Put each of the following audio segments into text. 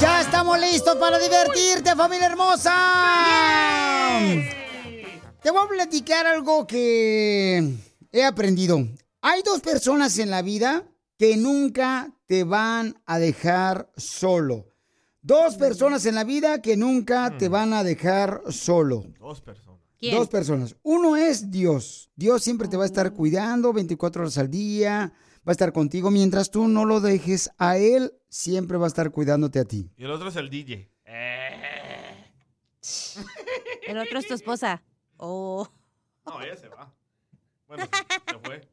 Ya estamos listos para divertirte, familia hermosa. Te voy a platicar algo que he aprendido. Hay dos personas en la vida que nunca te van a dejar solo. Dos personas en la vida que nunca te van a dejar solo. Dos personas. Dos personas. Uno es Dios. Dios siempre te va a estar cuidando 24 horas al día. Va a estar contigo mientras tú no lo dejes a Él. Siempre va a estar cuidándote a ti. Y el otro es el DJ. El otro es tu esposa. Oh. No, ella se va. Bueno, se fue.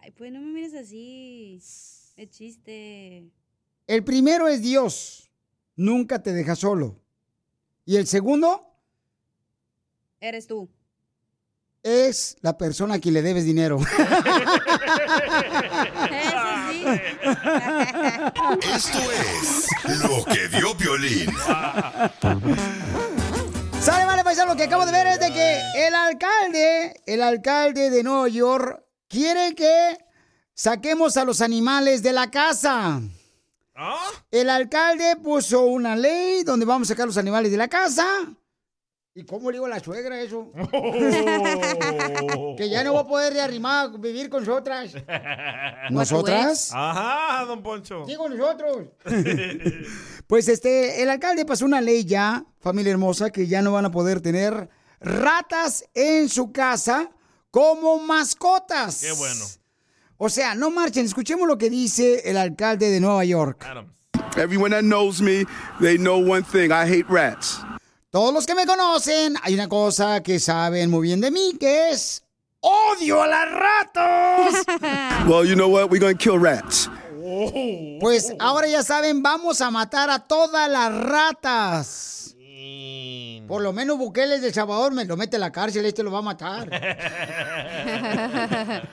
Ay, pues no me mires así. Es chiste. El primero es Dios. Nunca te deja solo. Y el segundo Eres tú. Es la persona a quien le debes dinero. Esto es lo que dio violín. Sale, vale, paisano, lo que acabo de ver es de que el alcalde, el alcalde de Nueva York, quiere que saquemos a los animales de la casa. El alcalde puso una ley donde vamos a sacar los animales de la casa. ¿Y cómo le digo a la suegra eso? que ya no va a poder de arrimar, vivir con nosotras. ¿Nosotras? Ajá, don Poncho. Digo nosotros. Pues este, el alcalde pasó una ley ya, familia hermosa, que ya no van a poder tener ratas en su casa como mascotas. Qué bueno. O sea, no marchen, escuchemos lo que dice el alcalde de Nueva York. Everyone that knows me, they know one thing. I hate rats. Todos los que me conocen, hay una cosa que saben muy bien de mí, que es odio a las ratas. Well, you know what? We're going to kill rats. Pues ahora ya saben, vamos a matar a todas las ratas. Por lo menos Bukele de Salvador me lo mete a la cárcel, este lo va a matar.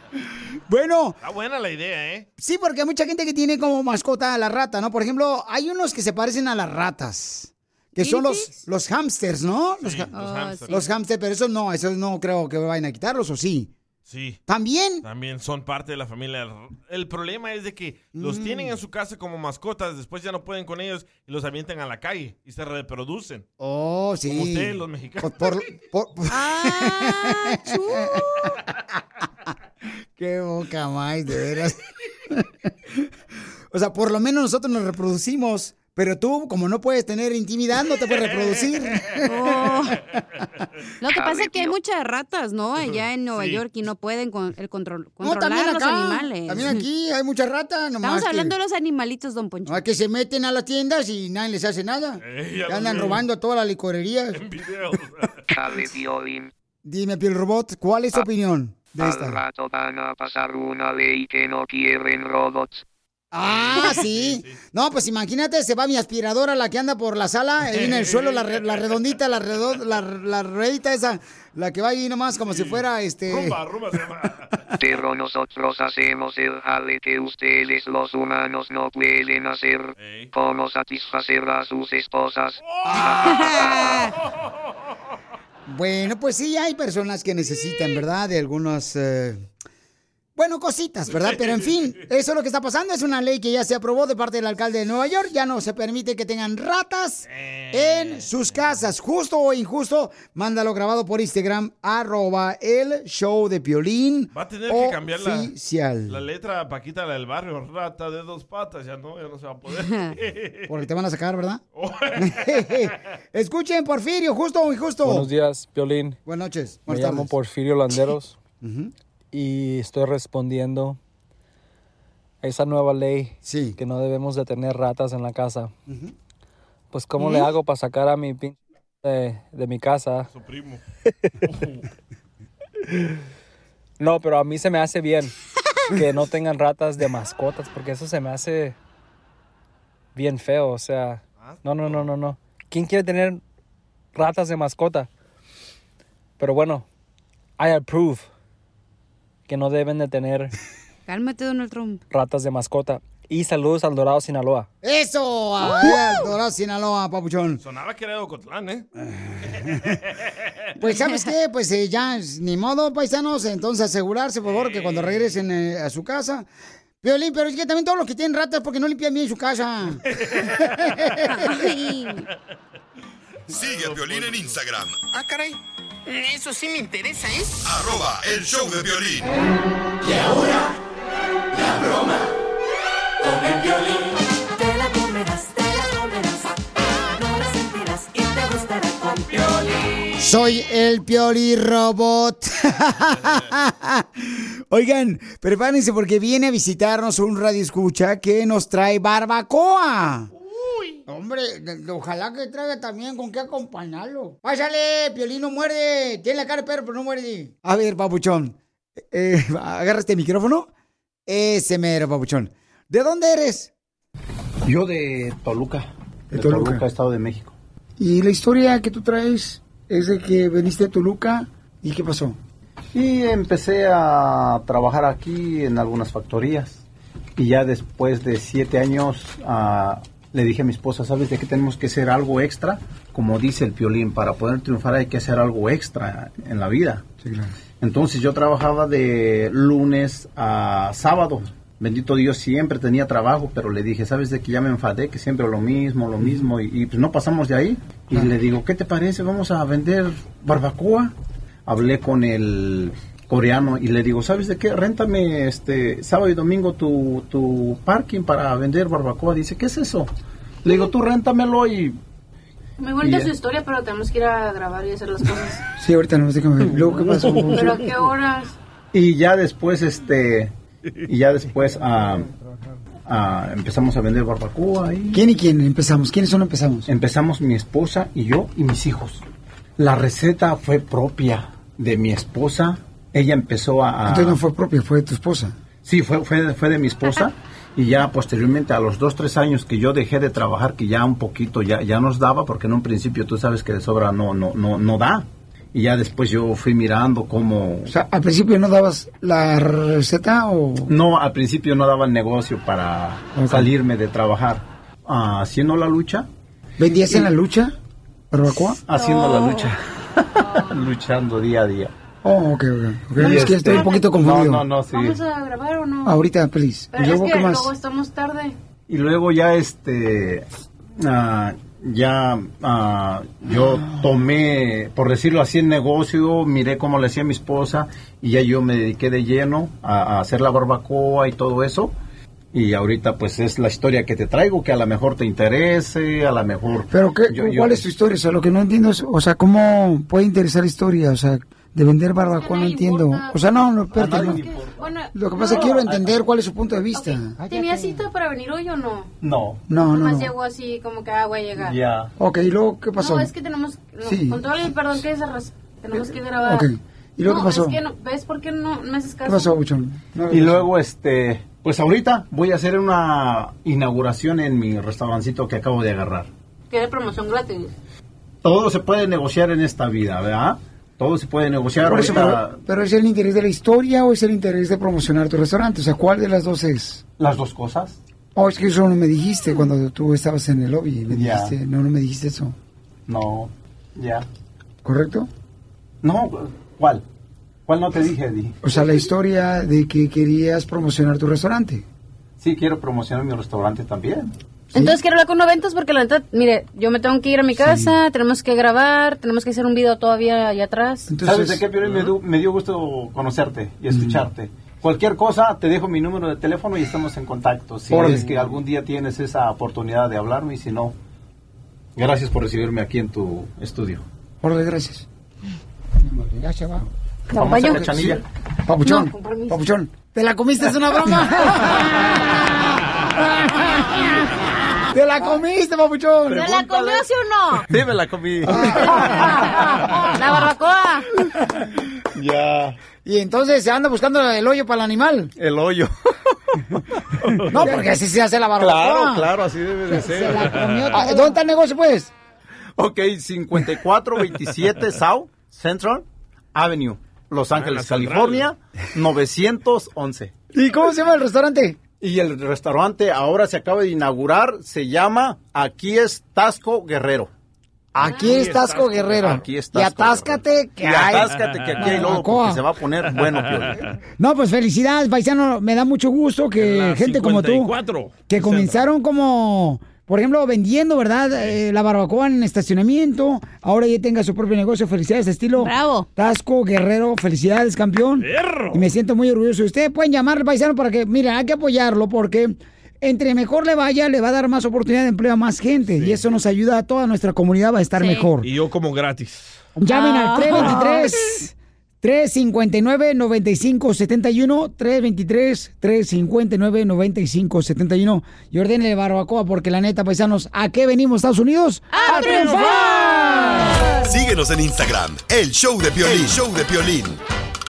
bueno, Está buena la idea, ¿eh? sí, porque hay mucha gente que tiene como mascota a la rata, ¿no? Por ejemplo, hay unos que se parecen a las ratas, que son los, los hamsters, ¿no? Los, ha- los hamsters. los hamsters, pero esos no, esos no creo que vayan a quitarlos, ¿o sí? Sí. ¿También? También son parte de la familia. El problema es de que los tienen en su casa como mascotas, después ya no pueden con ellos y los avientan a la calle y se reproducen. Oh, sí. Como ustedes, los mexicanos. Por- por- por- Qué boca más, de veras. o sea, por lo menos nosotros nos reproducimos, pero tú, como no puedes tener intimidad, no te puedes reproducir. Oh. Lo que pasa es que hay muchas ratas, ¿no? Allá en Nueva Sí. York y no pueden con el control, No, controlar también los acá. animales. También aquí hay muchas ratas. Nomás Estamos que- hablando de los animalitos, don Poncho. no, que se meten a las tiendas y nadie les hace nada. Que ya andan veo. robando todas las licorerías. Violín. Dime, Piel Robot, ¿cuál es tu opinión de Al esta? rato van a pasar una ley que no quieren robots. Ah, sí. No, pues imagínate, se va mi aspiradora, la que anda por la sala, ahí en el suelo, la, re- la redondita, la, redon- la, la ruedita esa, la que va ahí nomás como si fuera este... Rumba, rumba se llama. Pero nosotros hacemos el jale que ustedes los humanos no pueden hacer. Como satisfacer a sus esposas. Bueno, pues sí, hay personas que necesitan, ¿verdad? De algunos... eh, Bueno, cositas, ¿verdad? Pero en fin, eso es lo que está pasando. Es una ley que ya se aprobó de parte del alcalde de Nueva York. Ya no se permite que tengan ratas en sus casas. Justo o injusto, mándalo grabado por Instagram, arroba el show de Piolín. Va a tener que cambiar la, oficial. la letra a Paquita, la del barrio. Rata de dos patas. Ya no, ya no se va a poder. Porque te van a sacar, ¿verdad? Escuchen, Porfirio, justo o injusto. Buenos días, Piolín. Buenas noches. Me Buenas llamo tardes. Porfirio Landeros y estoy respondiendo a esa nueva ley que no debemos de tener ratas en la casa. Pues ¿cómo le hago para sacar a mi pin de, de mi casa? Su primo. No, pero a mí se me hace bien que no tengan ratas de mascotas porque eso se me hace bien feo, o sea, no, no, no, no, no. ¿Quién quiere tener ratas de mascota? Pero bueno, I approve que no deben de tener Cálmate, Donald Trump. ratas de mascota. Y saludos al Dorado Sinaloa. Eso, a Dorado, Sinaloa, papuchón. Sonaba que era de Ocotlán, ¿eh? Pues, ¿sabes qué? Pues eh, ya, ni modo, paisanos. Entonces, asegurarse, por favor, que cuando regresen eh, a su casa. Piolín, pero es que también todos los que tienen ratas porque no limpian bien su casa. Sigue a Piolín en Instagram, Ah, caray. Eso sí me interesa, ¿eh? arroba el show de violín. Y ahora, la broma con el violín. Te la comerás, te la comerás. No la sentirás y te gustará con. Soy el Pioli Robot. Oigan, prepárense porque viene a visitarnos un radio escucha que nos trae barbacoa. Hombre, ojalá que traiga también con qué acompañarlo. Pásale, Piolín no muerde. Tiene la cara de perro, pero no muerde. A ver, papuchón. Eh, agarra este micrófono. Ese mero, papuchón. ¿De dónde eres? Yo de Toluca. De De, Toluca. Toluca. Estado de México. Y la historia que tú traes es de que viniste a Toluca. ¿Y qué pasó? Y empecé a trabajar aquí en algunas factorías. Y ya después de siete años ah, le dije a mi esposa, ¿sabes de que tenemos que hacer algo extra? Como dice el piolín, para poder triunfar hay que hacer algo extra en la vida. Entonces yo trabajaba de lunes a sábado. Bendito Dios, siempre tenía trabajo, pero le dije, ¿sabes de que ya me enfadé? Que siempre lo mismo, lo mismo, y, y pues no pasamos de ahí. Y le digo, ¿qué te parece? Vamos a vender barbacoa. Hablé con el coreano y le digo, ¿sabes de qué? Réntame este sábado y domingo tu, tu parking para vender barbacoa. Dice, ¿qué es eso? Le digo, tú réntamelo y Muy bonita Y ya. su historia, pero tenemos que ir a grabar y hacer las cosas. Sí, ahorita ver. Luego, ¿qué pasó? ¿Pero a qué horas? Y ya después, este, y ya después ah, ah, empezamos a vender barbacoa. Y ¿Quién y quién empezamos? ¿Quiénes son empezamos? Empezamos mi esposa y yo y mis hijos. La receta fue propia de mi esposa. Ella empezó a... a- Entonces no fue propia, fue de tu esposa. Sí, fue, fue, de- fue de mi esposa. Y ya posteriormente, a los dos, tres años que yo dejé de trabajar, que ya un poquito ya, ya nos daba, porque en un principio tú sabes que de sobra no, no, no, no da. Y ya después yo fui mirando cómo... O sea, al principio no dabas la receta o... No, al principio no daba el negocio para Ok. salirme de trabajar. Ah, haciendo la lucha. ¿Vendías en la lucha? ¿Barbacoa? Haciendo la lucha. Luchando día a día. Oh, ok, ok. ok. Y es que este- estoy un poquito confundido. No, no, no, sí. ¿Vamos a grabar o no? Ahorita, please. Pero ¿Y luego es que qué más? luego estamos tarde. Y luego ya este ah, ya ah, yo tomé, por decirlo así, el negocio, miré cómo le hacía mi esposa y ya yo me dediqué de lleno a, a hacer la barbacoa y todo eso. Y ahorita pues es la historia que te traigo, que a lo mejor te interese, a lo mejor... Pero qué, yo- yo- ¿cuál es tu historia? O sea, lo que no entiendo es, o sea, ¿cómo puede interesar la historia? O sea, de vender barbacoa no entiendo. O sea, no, no, espérate, no. Bueno, Lo que pasa es que quiero entender cuál es su punto de vista. ¿Tenía cita para venir hoy o no? No. No, no, Nomás no. llegó así como que ah, voy a llegar. Ya. Ok, ¿y luego qué pasó? No, es que tenemos, no, Sí. con todo el perdón que se res- tenemos que grabar. Ok, ¿y luego no, qué pasó? Es que no, ¿Ves por qué no me haces caso? ¿Qué pasó, Buchón? No, Y luego, este, pues ahorita voy a hacer una inauguración en mi restaurancito que acabo de agarrar. De promoción gratis. Todo se puede negociar en esta vida, ¿verdad? Todo se puede negociar. Eso, pero, pero ¿es el interés de la historia o es el interés de promocionar tu restaurante? O sea, ¿cuál de las dos es? Las dos cosas. Oh, es que eso no me dijiste cuando tú estabas en el lobby. Me dijiste, no, no me dijiste eso. No, ya. ¿Correcto? No, ¿cuál? ¿Cuál no te dije, Eddie? O sea, la historia de que querías promocionar tu restaurante. Sí, quiero promocionar mi restaurante también. Entonces quiero hablar con noventas porque la neta, mire, yo me tengo que ir a mi casa, tenemos que grabar, tenemos que hacer un video todavía allá atrás. ¿Sabes de qué, Piolín? Me, dio gusto conocerte y escucharte. Cualquier cosa, te dejo mi número de teléfono y estamos en contacto. Si Órale. es que algún día tienes esa oportunidad de hablarme y si no, gracias por recibirme aquí en tu estudio. Órale, gracias. Ya se va. Vamos a Cachanilla. Papuchón, No, con permiso. papuchón. ¿Te la comiste? ¿Es una broma? ¡Te la comiste, papuchón! ¿Se la comió, sí o no? Sí, me la comí. Ah. La barbacoa. ya. Y entonces se anda buscando el hoyo para el animal. El hoyo. No, porque así se hace la barbacoa. Claro, claro, así debe de Se ser. la comió todo. Ah, ¿Dónde está el negocio, pues? Ok, 5427 South Central Avenue, Los Ángeles, central. California, 911. ¿Y cómo se llama el restaurante? Y el restaurante ahora se acaba de inaugurar, se llama Aquí es Tasco Guerrero. Aquí es Tasco Guerrero. Aquí es Y Tasco atáscate que Y hay. atáscate que aquí hay lodo Barbacoa. porque se va a poner bueno, Piolín. No, pues felicidades, paisano. Me da mucho gusto que gente como tú, 54. que comenzaron como, por ejemplo, vendiendo, ¿verdad? Eh, la barbacoa en estacionamiento. Ahora ya tenga su propio negocio. Felicidades, estilo. Bravo. Tasco Guerrero, felicidades, campeón. Y me siento muy orgulloso de usted. Pueden llamar al paisano para que, mira, hay que apoyarlo porque entre mejor le vaya, le va a dar más oportunidad de empleo a más gente. Y eso nos ayuda a toda nuestra comunidad a estar mejor. Y yo como gratis. Llamen Ah. al 323 359 9571 323 359 9571 y ordenle barbacoa porque la neta, paisanos, ¿a qué venimos Estados Unidos? ¡A, triunfar! Síguenos en Instagram, el show de Piolín. El show de Piolín.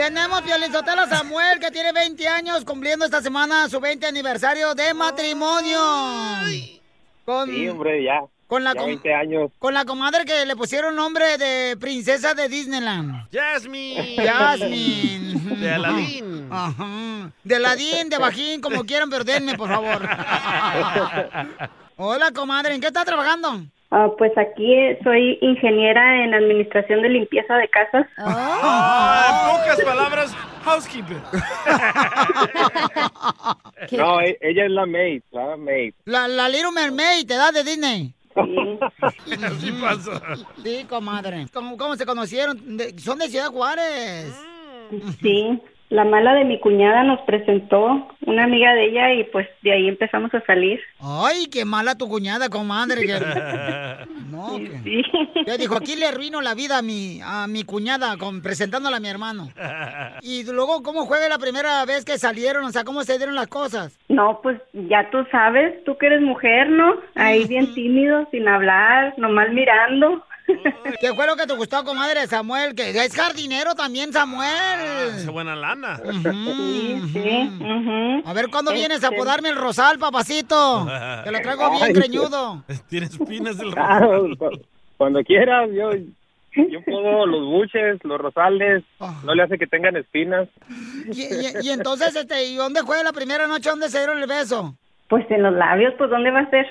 Tenemos Piolizotelo Samuel, que tiene 20 años, cumpliendo esta semana su 20 aniversario de matrimonio. Con, Sí, hombre, ya. Con la ya com- 20 años. con la comadre que le pusieron nombre de princesa de Disneyland. Jasmine. Jasmine. De Aladín. Ajá. De Aladín, de Bajín, como quieran, pero denme, por favor. Hola, comadre, ¿en qué está trabajando? Ah, pues aquí soy ingeniera en administración de limpieza de casas. Ah, en pocas palabras, housekeeper. No, e- ella es la maid, la maid. La, la Little Mermaid, ¿te da de Disney? Así pasa. Sí, comadre. ¿Cómo, cómo se conocieron? De- son de Ciudad Juárez. Sí, la mala de mi cuñada nos presentó una amiga de ella y pues de ahí empezamos a salir. Ay, qué mala tu cuñada, comadre. que- No, que... Yo dijo, aquí le arruino la vida a mi, a mi cuñada con, presentándola a mi hermano. Y luego, ¿cómo fue la primera vez que salieron? O sea, ¿cómo se dieron las cosas? No, pues ya tú sabes, tú que eres mujer, ¿no? Ahí bien tímido, sin hablar, nomás mirando. ¿Qué fue lo que te gustó, comadre Samuel? Que es jardinero también, Samuel. Hace buena lana. A ver, ¿cuándo vienes a podarme el rosal, papacito? Que lo traigo bien Ay, greñudo. Tiene espinas del Ah, cu- Cuando quieras, yo, yo puedo los buches, los rosales, no le hace que tengan espinas. Y, y- y entonces, este, ¿y dónde fue la primera noche? ¿Dónde se dieron el beso? Pues en los labios, pues ¿dónde va a ser?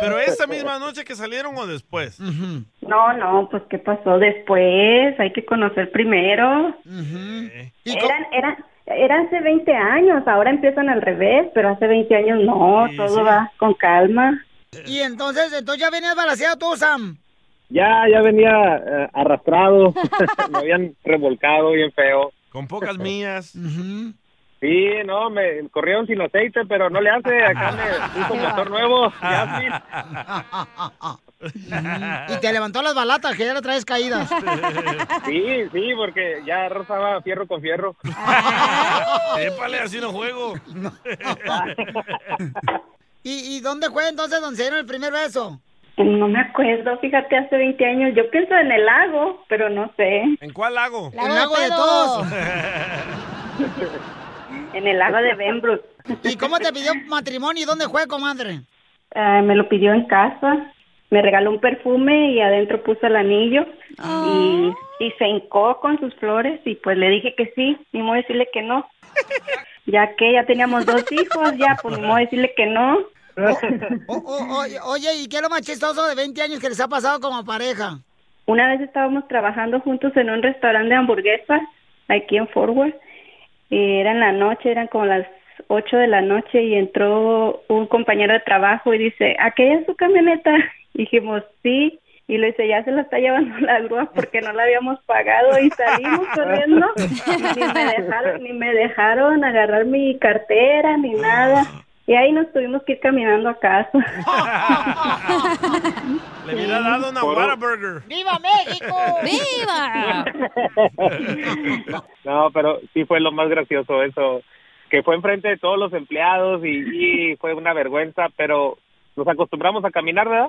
Pero esa misma noche que salieron o después. No, no, pues ¿qué pasó después? Hay que conocer primero. Eran, eran, era hace 20 años, ahora empiezan al revés, pero hace 20 años no, todo va con calma. Y entonces, entonces ya venías balanceado tú, Sam. Ya, ya venía eh, arrastrado, me habían revolcado bien feo. Con pocas millas. Sí, no, me corrieron sin aceite, pero no le hace, acá me puso motor nuevo, ya Y te levantó las balatas, que ya la traes caídas. Sí, sí, porque ya rozaba fierro con fierro. Épale, así no juego. ¿Y, ¿Y dónde fue entonces donde se dieron el primer beso? No me acuerdo, fíjate, hace 20 años. Yo pienso en el lago, pero no sé. ¿En cuál lago? el lago de todos. En el lago de Benbrook. ¿Y cómo te pidió matrimonio y dónde fue, comadre? Ah, me lo pidió en casa. Me regaló un perfume y adentro puso el anillo. Y, y se hincó con sus flores y pues le dije que sí. Ni modo decirle que no. Ya que ya teníamos dos hijos, ya pues ni modo decirle que no. O- o- oye, oye, ¿y qué es lo más chistoso de 20 años que les ha pasado como pareja? Una vez estábamos trabajando juntos en un restaurante de hamburguesas aquí en Forward. Y era en la noche, eran como las 8 de la noche y entró un compañero de trabajo y dice, ¿aquella es su camioneta? Y dijimos, sí. Y le dice, ya se la está llevando la grúa porque no la habíamos pagado y salimos corriendo. ni, me dejaron, ni me dejaron agarrar mi cartera ni nada. Y ahí nos tuvimos que ir caminando a casa. Le hubiera dado una Whataburger. ¡Viva México! ¡Viva! No, pero sí fue lo más gracioso eso, que fue enfrente de todos los empleados y, y fue una vergüenza, pero nos acostumbramos a caminar, ¿verdad?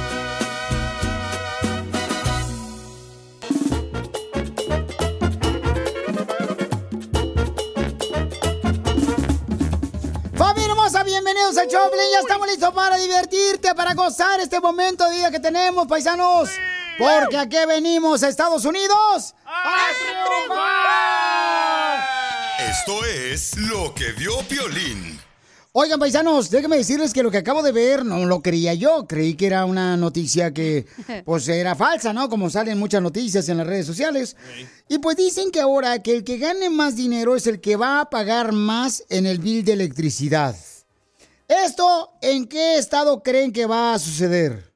Hermosa, bienvenidos al Choplin. Ya estamos listos para divertirte, para gozar este momento de día que tenemos, paisanos. Porque aquí venimos a Estados Unidos a triunfar. Esto es lo que vio Piolín. Oigan, paisanos, déjenme decirles que lo que acabo de ver no lo creía yo. Creí que era una noticia que, pues, era falsa, ¿no? Como salen muchas noticias en las redes sociales. Y pues dicen que ahora que el que gane más dinero es el que va a pagar más en el bill de electricidad. ¿Esto en qué estado creen que va a suceder?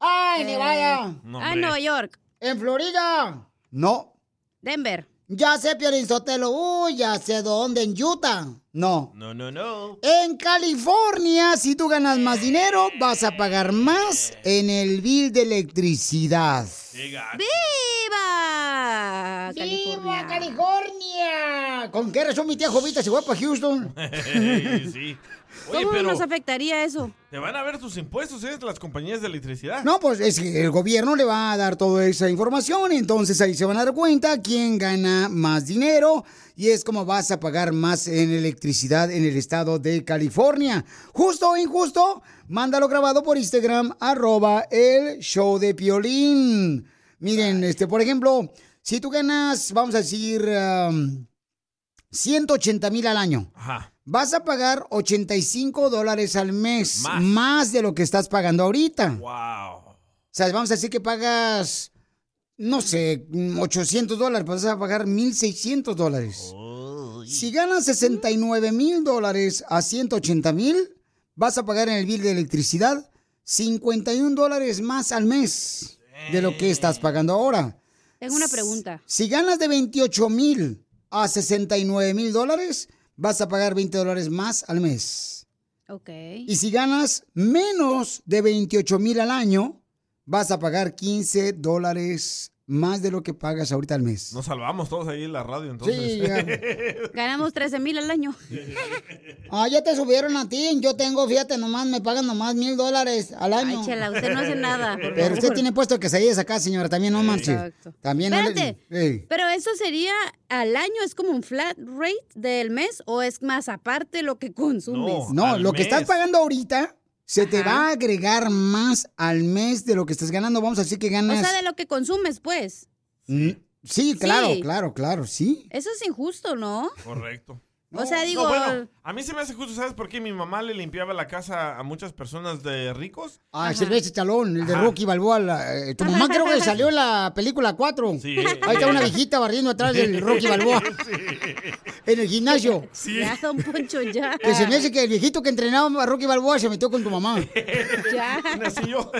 ¡Ay, Nevada! Ah, en Nueva York. ¿En Florida? No. Denver. Ya sé, Piorín Sotelo. Uy, ya sé dónde, en Utah. No. No, no, no. En California, si tú ganas más dinero, vas a pagar más en el bill de electricidad. ¡Viva! ¡Viva California! ¿Con qué razón mi tía Jovita se fue para Houston? sí. Oye, ¿Cómo pero nos afectaría eso? te van a ver tus impuestos, ¿eh? Las compañías de electricidad. No, pues es que el gobierno le va a dar toda esa información, entonces ahí se van a dar cuenta quién gana más dinero y es como vas a pagar más en electricidad en el estado de California. Justo o injusto, mándalo grabado por Instagram, arroba el show de Piolín. Miren, este, por ejemplo, si tú ganas, vamos a decir, um, 180 mil al año. Ajá. Vas a pagar 85 dólares al mes, Más. más. de lo que estás pagando ahorita. Wow. O sea, vamos a decir que pagas, no sé, 800 dólares, vas a pagar 1.600 dólares. Si ganas 69 mil dólares a 180 mil, vas a pagar en el bill de electricidad 51 dólares más al mes de lo que estás pagando ahora. Tengo una pregunta. Si ganas de 28 mil a 69 mil dólares, vas a pagar 20 dólares más al mes. Ok. Y si ganas menos de 28 mil al año, vas a pagar 15 dólares más de lo que pagas ahorita al mes. Nos salvamos todos ahí en la radio, entonces. Sí, ya. Ganamos 13 mil al año. Ah, ya te subieron a ti. Yo tengo, fíjate, nomás me pagan nomás mil dólares al año. Ay, chela, usted no hace nada, Pero usted tiene puesto que se acá, señora. También no marche. Exacto. También no le- Espérate. Pero eso sería al año, es como un flat rate del mes o es más aparte lo que consumes. No, lo que estás pagando ahorita se te va a agregar más al mes de lo que estás ganando. Vamos a decir que O ganas... sea, de lo que consumes, pues. Mm, Sí, claro, Sí. claro, claro, sí. Eso es injusto, ¿no? Correcto. O sea, digo... No, bueno, a mí se me hace justo, ¿sabes por qué? Mi mamá le limpiaba la casa a muchas personas de ricos. Ah, Silvestre Stallone, el de Ajá. Rocky Balboa. la- eh, tu mamá creo que salió en la película 4. Sí. Ahí está una viejita barriendo atrás del Rocky Balboa. En el gimnasio. Ya, don Poncho, ya. Que se me hace que el viejito que entrenaba a Rocky Balboa se metió con tu mamá. Ya. Nací yo.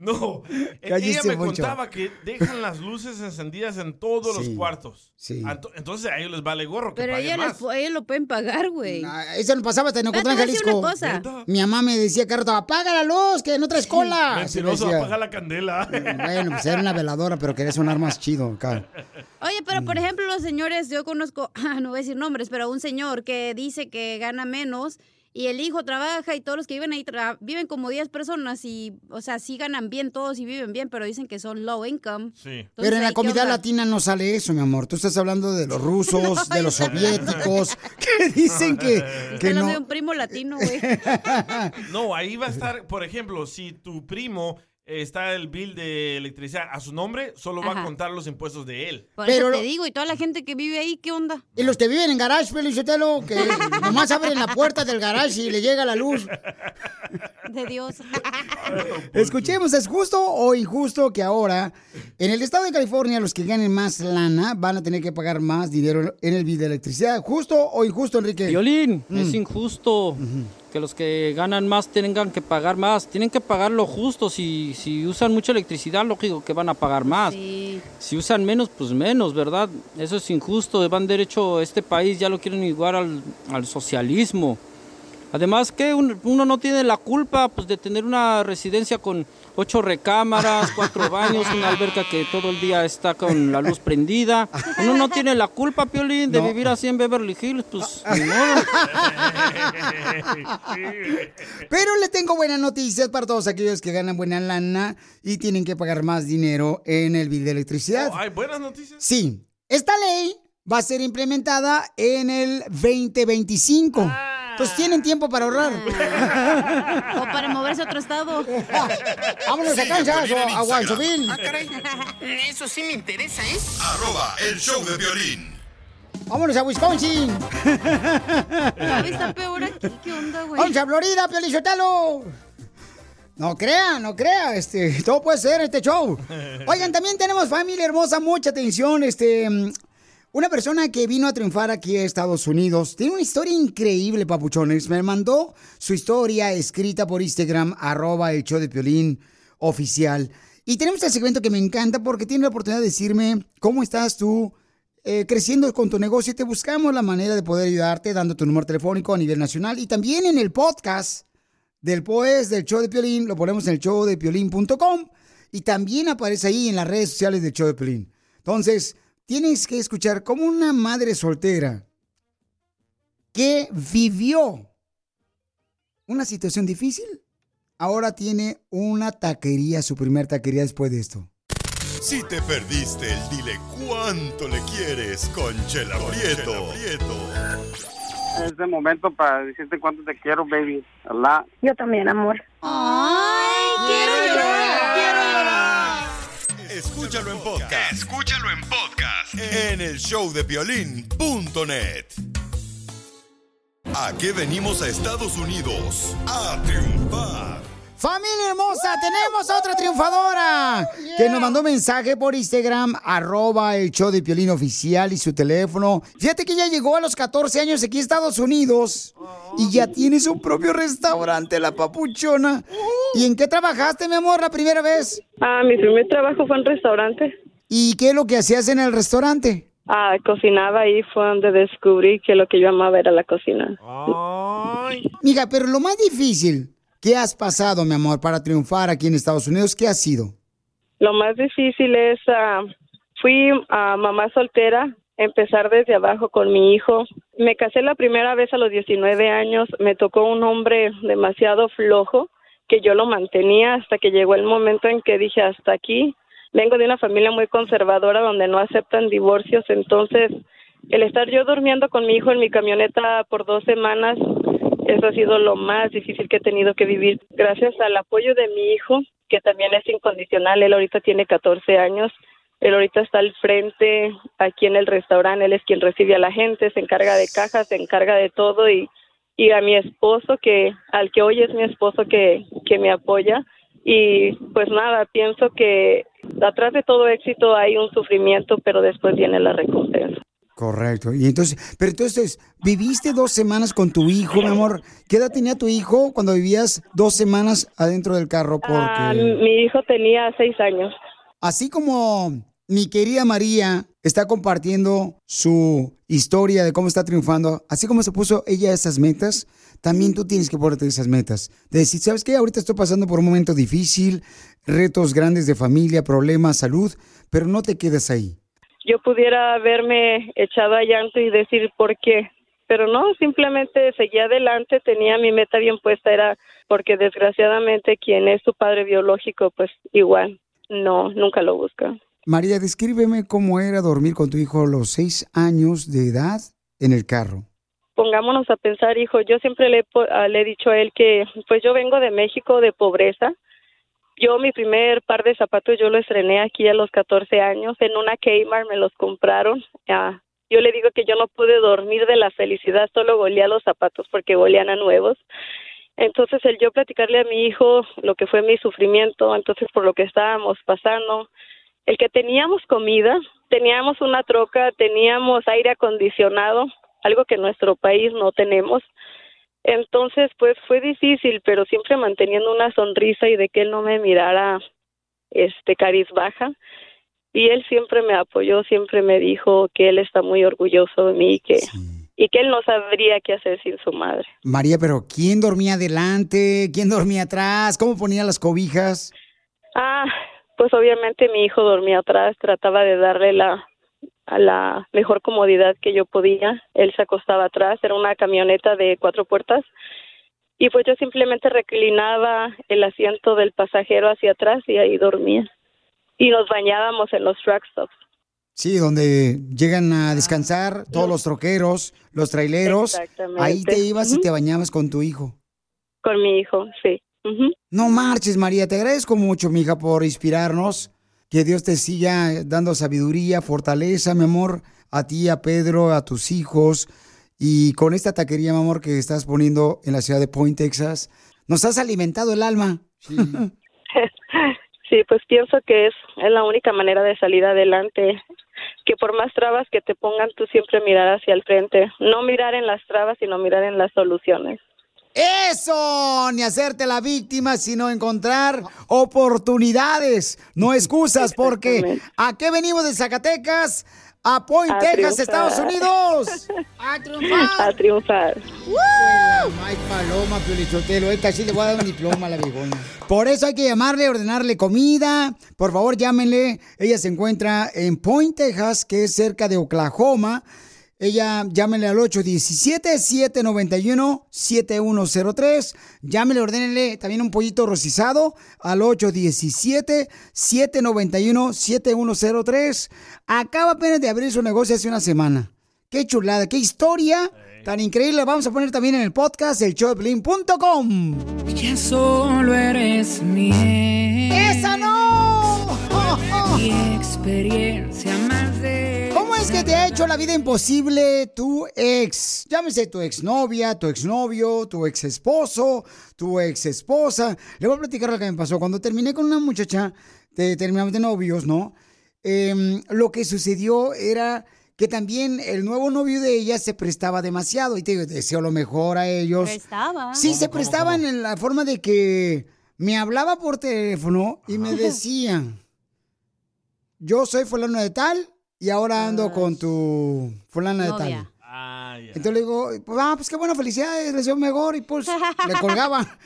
no, Cállese, ella me Poncho. contaba que dejan las luces encendidas en todos los Sí, cuartos. sí. Anto- Entonces a ellos les vale gorro que Pero paguen ellos, más. les- ellos lo pueden pagar, güey. Eso nos pasaba hasta en Ocotlán, Jalisco. una cosa. Mi mamá me decía, Carto, apaga la luz, que no traes cola. Me Mentiroso, decía. apaga la candela. Bueno, pues era una veladora, pero quería sonar más chido acá. Oye, pero Mm. por ejemplo, los señores, yo conozco, no voy a decir nombres, pero un señor que dice que gana menos y el hijo trabaja y todos los que viven ahí tra- viven como 10 personas y, o sea, sí ganan bien todos y viven bien, pero dicen que son low income. Sí. Pero en la comida latina no sale eso, mi amor. Tú estás hablando de los rusos, de los soviéticos, que dicen que, que no. de no. un primo latino, güey. No, ahí va a estar, por ejemplo, si tu primo está el bill de electricidad a su nombre, solo va a contar los impuestos de él. Por Pero eso lo- te digo, y toda la gente que vive ahí, ¿qué onda? Y los que viven en garage, Felicitelo, que nomás abren la puerta del garage y le llega la luz. De Dios. Escuchemos, ¿es justo o injusto que ahora en el estado de California los que ganen más lana van a tener que pagar más dinero en el bill de electricidad? ¿Justo o injusto, Enrique? Violín, es Mm. injusto que los que ganan más tengan que pagar más. Tienen que pagar lo justo. Si, si usan mucha electricidad, lógico que van a pagar más. Si usan menos, pues menos, ¿verdad? Eso es injusto. Van derecho, este país ya lo quieren igual al, al socialismo. Además que un- uno no tiene la culpa pues, de tener una residencia con ocho recámaras, cuatro baños, una alberca que todo el día está con la luz prendida. Uno no tiene la culpa, Piolín, de No. vivir así en Beverly Hills, pues ni modo. Pero le tengo buenas noticias para todos aquellos que ganan buena lana y tienen que pagar más dinero en el bill de electricidad. Oh, ¿Hay buenas noticias? Sí, esta ley va a ser implementada en el 2025. Entonces tienen tiempo para ahorrar. O para moverse a otro estado. Vámonos a Kansas o a Guansovil. Ah, caray. Eso sí me interesa, ¿eh? Arroba el show de violín. Vámonos a Wisconsin. Está peor aquí, ¿qué onda, güey? Vamos a Florida, Piolichotelo. No crea, no crea, este, todo puede ser este show. Oigan, también tenemos familia hermosa, mucha atención, este, una persona que vino a triunfar aquí a Estados Unidos, tiene una historia increíble, papuchones, me mandó su historia escrita por Instagram, arroba el show de Piolín oficial. Y tenemos el segmento que me encanta porque tiene la oportunidad de decirme cómo estás tú eh, creciendo con tu negocio y te buscamos la manera de poder ayudarte dando tu número telefónico a nivel nacional y también en el podcast del Poes del show de Piolín, lo ponemos en el show y también aparece ahí en las redes sociales del show de Piolín. Entonces, tienes que escuchar como una madre soltera que vivió una situación difícil, ahora tiene una taquería, su primer taquería después de esto. Si te perdiste el dile cuánto le quieres con Chela Prieto. Es el momento para decirte cuánto te quiero, baby. Allah. Yo también, amor. Ay, quiero llorar. Quiero llorar. Escúchalo en podcast. Escúchalo en podcast. En el showdepiolín.net. ¿A qué venimos a Estados Unidos? A triunfar. Familia hermosa, tenemos a otra triunfadora que nos mandó mensaje por Instagram, arroba el show de Piolín oficial y su teléfono. Fíjate que ya llegó a los 14 años aquí a Estados Unidos y ya tiene su propio restaurante, la papuchona. ¿Y en qué trabajaste, mi amor, la primera vez? Ah, mi primer trabajo fue en restaurante. ¿Y qué es lo que hacías en el restaurante? Ah, cocinaba y fue donde descubrí que lo que yo amaba era la cocina. Mira, pero lo más difícil que has pasado, mi amor, para triunfar aquí en Estados Unidos, ¿qué ha sido? Lo más difícil es, ah, fui a mamá soltera, empezar desde abajo con mi hijo. Me casé la primera vez a los 19 años, me tocó un hombre demasiado flojo que yo lo mantenía hasta que llegó el momento en que dije hasta aquí. Vengo de una familia muy conservadora donde no aceptan divorcios, entonces el estar yo durmiendo con mi hijo en mi camioneta por dos semanas Eso ha sido lo más difícil que he tenido que vivir. Gracias al apoyo de mi hijo, que también es incondicional, él ahorita tiene 14 años, él ahorita está al frente aquí en el restaurante, él es quien recibe a la gente, se encarga de cajas, se encarga de todo y, y a mi esposo, que al que hoy es mi esposo que, que me apoya. Y pues nada, pienso que atrás de todo éxito hay un sufrimiento, pero después viene la recompensa. Correcto. Y entonces, pero entonces, ¿viviste dos semanas con tu hijo, mi amor? ¿Qué edad tenía tu hijo cuando vivías dos semanas adentro del carro? Porque... Ah, mi hijo tenía seis años. Así como mi querida María está compartiendo su historia de cómo está triunfando, así como se puso ella esas metas, también tú tienes que ponerte esas metas. De decir, ¿sabes qué? Ahorita estoy pasando por un momento difícil, retos grandes de familia, problemas, salud, pero no te quedes ahí. Yo pudiera haberme echado a llanto y decir por qué, pero no, simplemente seguía adelante, tenía mi meta bien puesta, era porque desgraciadamente quien es su padre biológico, pues igual, no, nunca lo busca. María, descríbeme cómo era dormir con tu hijo a los seis años de edad en el carro. pongámonos a pensar, hijo, yo siempre le, ah, le he dicho a él que pues yo vengo de México de pobreza. Yo mi primer par de zapatos yo lo estrené aquí a los 14 años en una Kmart, me los compraron. Ah, yo le digo que yo no pude dormir de la felicidad, solo golía los zapatos porque golían a nuevos. Entonces el yo platicarle a mi hijo lo que fue mi sufrimiento, entonces por lo que estábamos pasando, el que teníamos comida, teníamos una troca, teníamos aire acondicionado, algo que en nuestro país no tenemos. Entonces, pues fue difícil, pero siempre manteniendo una sonrisa y de que él no me mirara este cariz baja. Y él siempre me apoyó, siempre me dijo que él está muy orgulloso de mí y que y que él no sabría qué hacer sin su madre. María, pero ¿quién dormía adelante? ¿Quién dormía atrás? ¿Cómo ponía las cobijas? Ah, pues obviamente mi hijo dormía atrás, trataba de darle la a la mejor comodidad que yo podía. Él se acostaba atrás, era una camioneta de cuatro puertas. Y pues yo simplemente reclinaba el asiento del pasajero hacia atrás y ahí dormía. Y nos bañábamos en los truck stops. Sí, donde llegan a descansar todos los troqueros, los traileros. Exactamente. Ahí te ibas y te bañabas con tu hijo. Con mi hijo, sí. No marches, María. Te agradezco mucho, mija, por inspirarnos. Que Dios te siga dando sabiduría, fortaleza, mi amor, a ti, a Pedro, a tus hijos. Y con esta taquería, mi amor, que estás poniendo en la ciudad de Point, Texas, nos has alimentado el alma. Sí, pues pienso que es, es la única manera de salir adelante. Que por más trabas que te pongan, tú siempre mirar hacia el frente. No mirar en las trabas, sino mirar en las soluciones. Eso, ni hacerte la víctima, sino encontrar oportunidades, no excusas, porque ¿a qué venimos de Zacatecas? A Point, A Texas, triunfar. Estados Unidos. A triunfar. A triunfar. Ay, paloma, Piolichotelo. Esta sí le voy a dar un diploma a la viejona. Por eso hay que llamarle, ordenarle comida. Por favor, llámenle. Ella se encuentra en Point, Texas, que es cerca de Oklahoma. Ella, llámenle al 817-791-7103. Llámenle, ordénenle también un pollito rocizado al 817-791-7103. Acaba apenas de abrir su negocio hace una semana. Qué chulada, qué historia tan increíble. Vamos a poner también en el podcast el showdeplin.com. Ya solo eres mi ¡Esa no! Mi experiencia más de ¿Cómo es que te ha hecho la vida imposible tu ex? Llámese tu exnovia, tu exnovio, tu ex esposo, tu ex esposa. Le voy a platicar lo que me pasó. Cuando terminé con una muchacha, te- terminamos de novios, ¿no? Em, lo que sucedió era que también el nuevo novio de ella se prestaba demasiado. Y te deseo lo mejor a ellos. Prestaba. Sí, se prestaban en la forma de que me hablaba por teléfono y me decía, yo soy fulano de tal y ahora ando con tu fulana de tal. Entonces le digo, pues, ah, pues qué bueno, felicidades, le deseo mejor y pues le colgaba.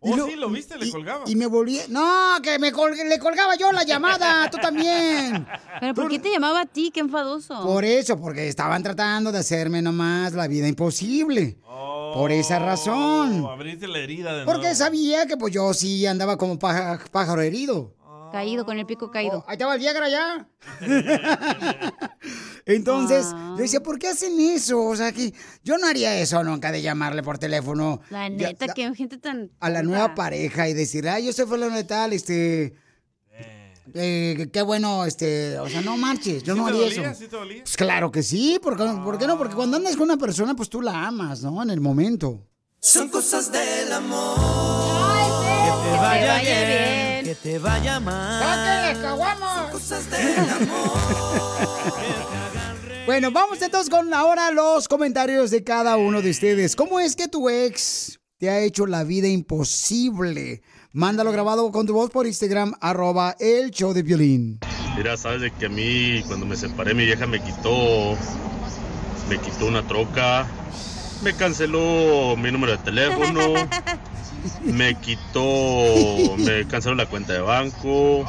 Oh, lo- sí, lo viste, le colgaba. Y me volví, no, que me col- le colgaba yo la llamada, tú también. ¿Pero por qué te llamaba a ti? Qué enfadoso. Por eso, porque estaban tratando de hacerme nomás la vida imposible. Por esa razón. Oh, abriste la herida de Porque nuevo. sabía que pues yo sí andaba como pájaro herido. Caído, con el pico caído. ahí estaba el Viagra ya. Entonces, yo decía, ¿por qué hacen eso? O sea, que yo no haría eso nunca de llamarle por teléfono La neta, que gente tan... a la nueva pareja y decir, ay, yo soy fulano de tal, este... eh, qué bueno, este, o sea, no marches, yo ¿Sí no te haría dolía? eso. ¿Sí te dolía? Pues claro que sí, porque, ¿por qué no? Porque cuando andas con una persona, pues tú la amas, ¿no? En el momento. Son cosas del amor. que te vaya vaya bien, bien. Que te vaya mal. ¡Sáquenle, caguamos! Son cosas del amor. Bueno, vamos entonces con ahora los comentarios de cada uno de ustedes. ¿Cómo es que tu ex te ha hecho la vida imposible? Mándalo grabado con tu voz por Instagram, arroba el show de violín. Mira, sabes de que a mí cuando me separé mi vieja me quitó, me quitó una troca, me canceló mi número de teléfono, me quitó, me canceló la cuenta de banco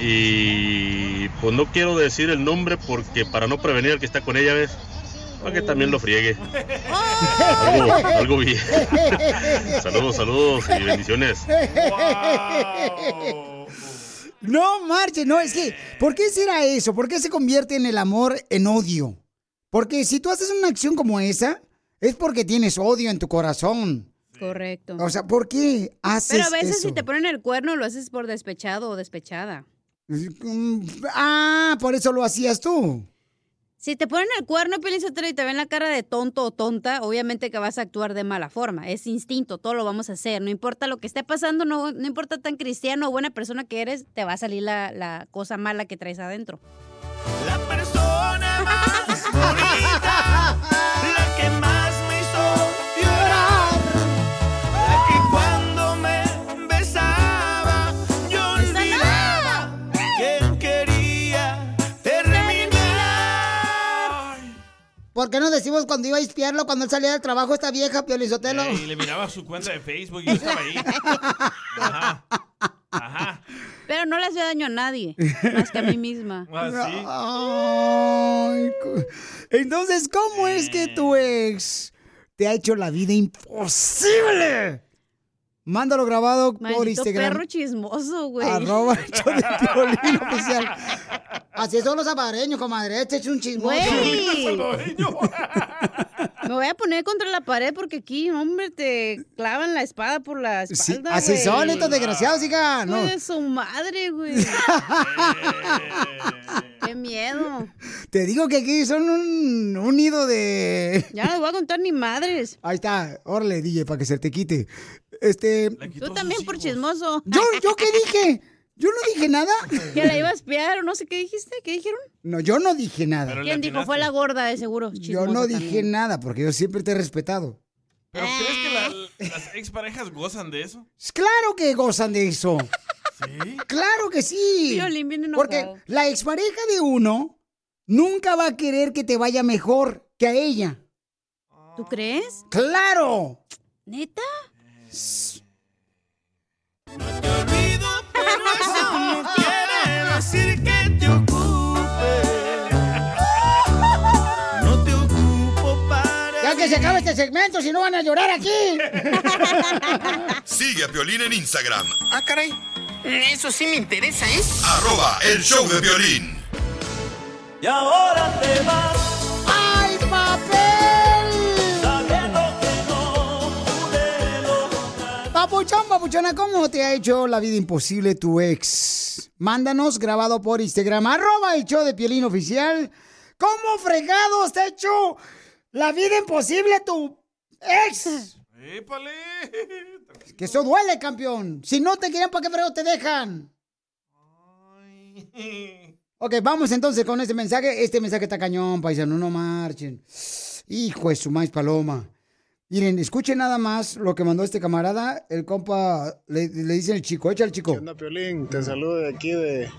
y pues no quiero decir el nombre porque para no prevenir al que está con ella, ¿ves? Para que también lo friegue. Algo, bien. saludos, saludos y bendiciones. No marche, no, es que, ¿por qué será eso? ¿Por qué se convierte en el amor en odio? Porque si tú haces una acción como esa, es porque tienes odio en tu corazón. Correcto. O sea, ¿por qué haces Pero a veces eso? si te ponen el cuerno lo haces por despechado o despechada. Mm, Ah, por eso lo hacías tú. Si te ponen el cuerno, Pelizotero, y te ven la cara de tonto o tonta, obviamente que vas a actuar de mala forma. Es instinto, todo lo vamos a hacer. No importa lo que esté pasando, no, no importa tan cristiano o buena persona que eres, te va a salir la, la cosa mala que traes adentro. La persona más ¿Por qué no decimos cuando iba a espiarlo cuando él salía del trabajo esta vieja, Piolizotelo? Eh, Y le miraba su cuenta de Facebook y yo estaba ahí. Ajá. Ajá. Pero no le hacía daño a nadie, más que a mí misma. Ah, Ay, cu- Entonces, ¿cómo es que tu ex te ha hecho la vida imposible? Mándalo grabado por Instagram. perro chismoso, güey. Arroba el show de Piolín oficial. Así son los salvadoreños, comadre. Este es un chismoso. Güey. Me voy a poner contra la pared porque aquí, hombre, te clavan la espada por la Sí, espalda, así güey. son estos desgraciados, hija. No. De su madre, güey. Qué miedo. Te digo que aquí son un, un nido de... Ya no les voy a contar ni madres. Ahí está. Órale, DJ, para que se te quite. Este... Tú también por chismoso. ¿Yo, ¿Yo qué dije? Yo no dije nada. Que la iba a espiar o no sé qué dijiste. ¿Qué dijeron? No, yo no dije nada. ¿Quién dijo? Fue la gorda, de seguro. Yo no dije también. nada porque yo siempre te he respetado. ¿Pero crees que la- las exparejas gozan de eso? Claro que gozan de eso. Claro que sí. Piolín, bien enojado. Porque la expareja de uno nunca va a querer que te vaya mejor que a ella. ¿Tú crees? ¡Claro! ¿Neta? Pero eso no quiere decir que te ocupe. No te ocupo para. Ya que se acabe este segmento, si no van a llorar aquí. Sigue a Piolín en Instagram, Ah, caray. Eso sí me interesa, ¿eh? arroba el show de violín. Y ahora te vas. ¡Ay, papel! Papuchón, papuchona, ¿cómo te ha hecho la vida imposible tu ex? Mándanos grabado por Instagram, arroba el show de Piolín Oficial. ¿Cómo fregados te ha hecho la vida imposible tu ex? ¡Épale! Que eso duele, campeón. Si no te quieren, ¿para qué fregos te dejan? Ok, vamos entonces con este mensaje. Este mensaje está cañón, paisano, no marchen. Hijo de su maíz paloma. Miren, escuchen nada más lo que mandó este camarada. El compa le, le dice el chico, echa el chico. ¿Qué onda, Piolín? Te saludo de aquí de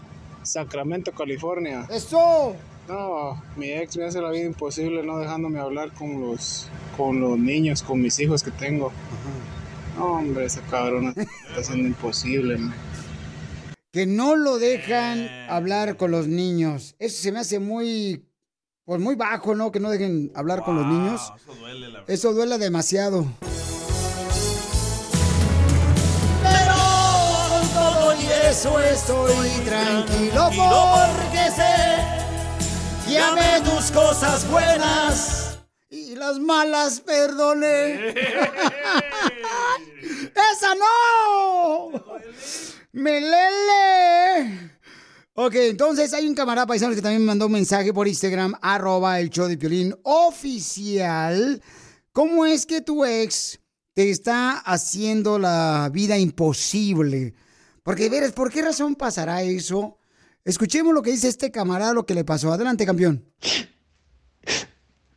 Sacramento, California. ¡Eso! No, mi ex me hace la vida imposible no dejándome hablar con los, con los niños, con mis hijos que tengo. No, hombre, esa cabrona está haciendo imposible, man. Que no lo dejan hablar con los niños. Eso se me hace muy, pues muy bajo, ¿no? Que no dejen hablar con los niños. Eso duele, la Eso duele demasiado. Pero con todo y eso estoy tranquilo porque sé Cámbiame tus cosas buenas y las malas perdone. ¡Esa no! ¡Melele! Ok, entonces hay un camarada paisano que también me mandó un mensaje por Instagram, arroba el show de Piolín oficial. ¿Cómo es que tu ex te está haciendo la vida imposible? Porque, veres, ¿por qué razón pasará eso? Escuchemos lo que dice este camarada, lo que le pasó. Adelante, campeón.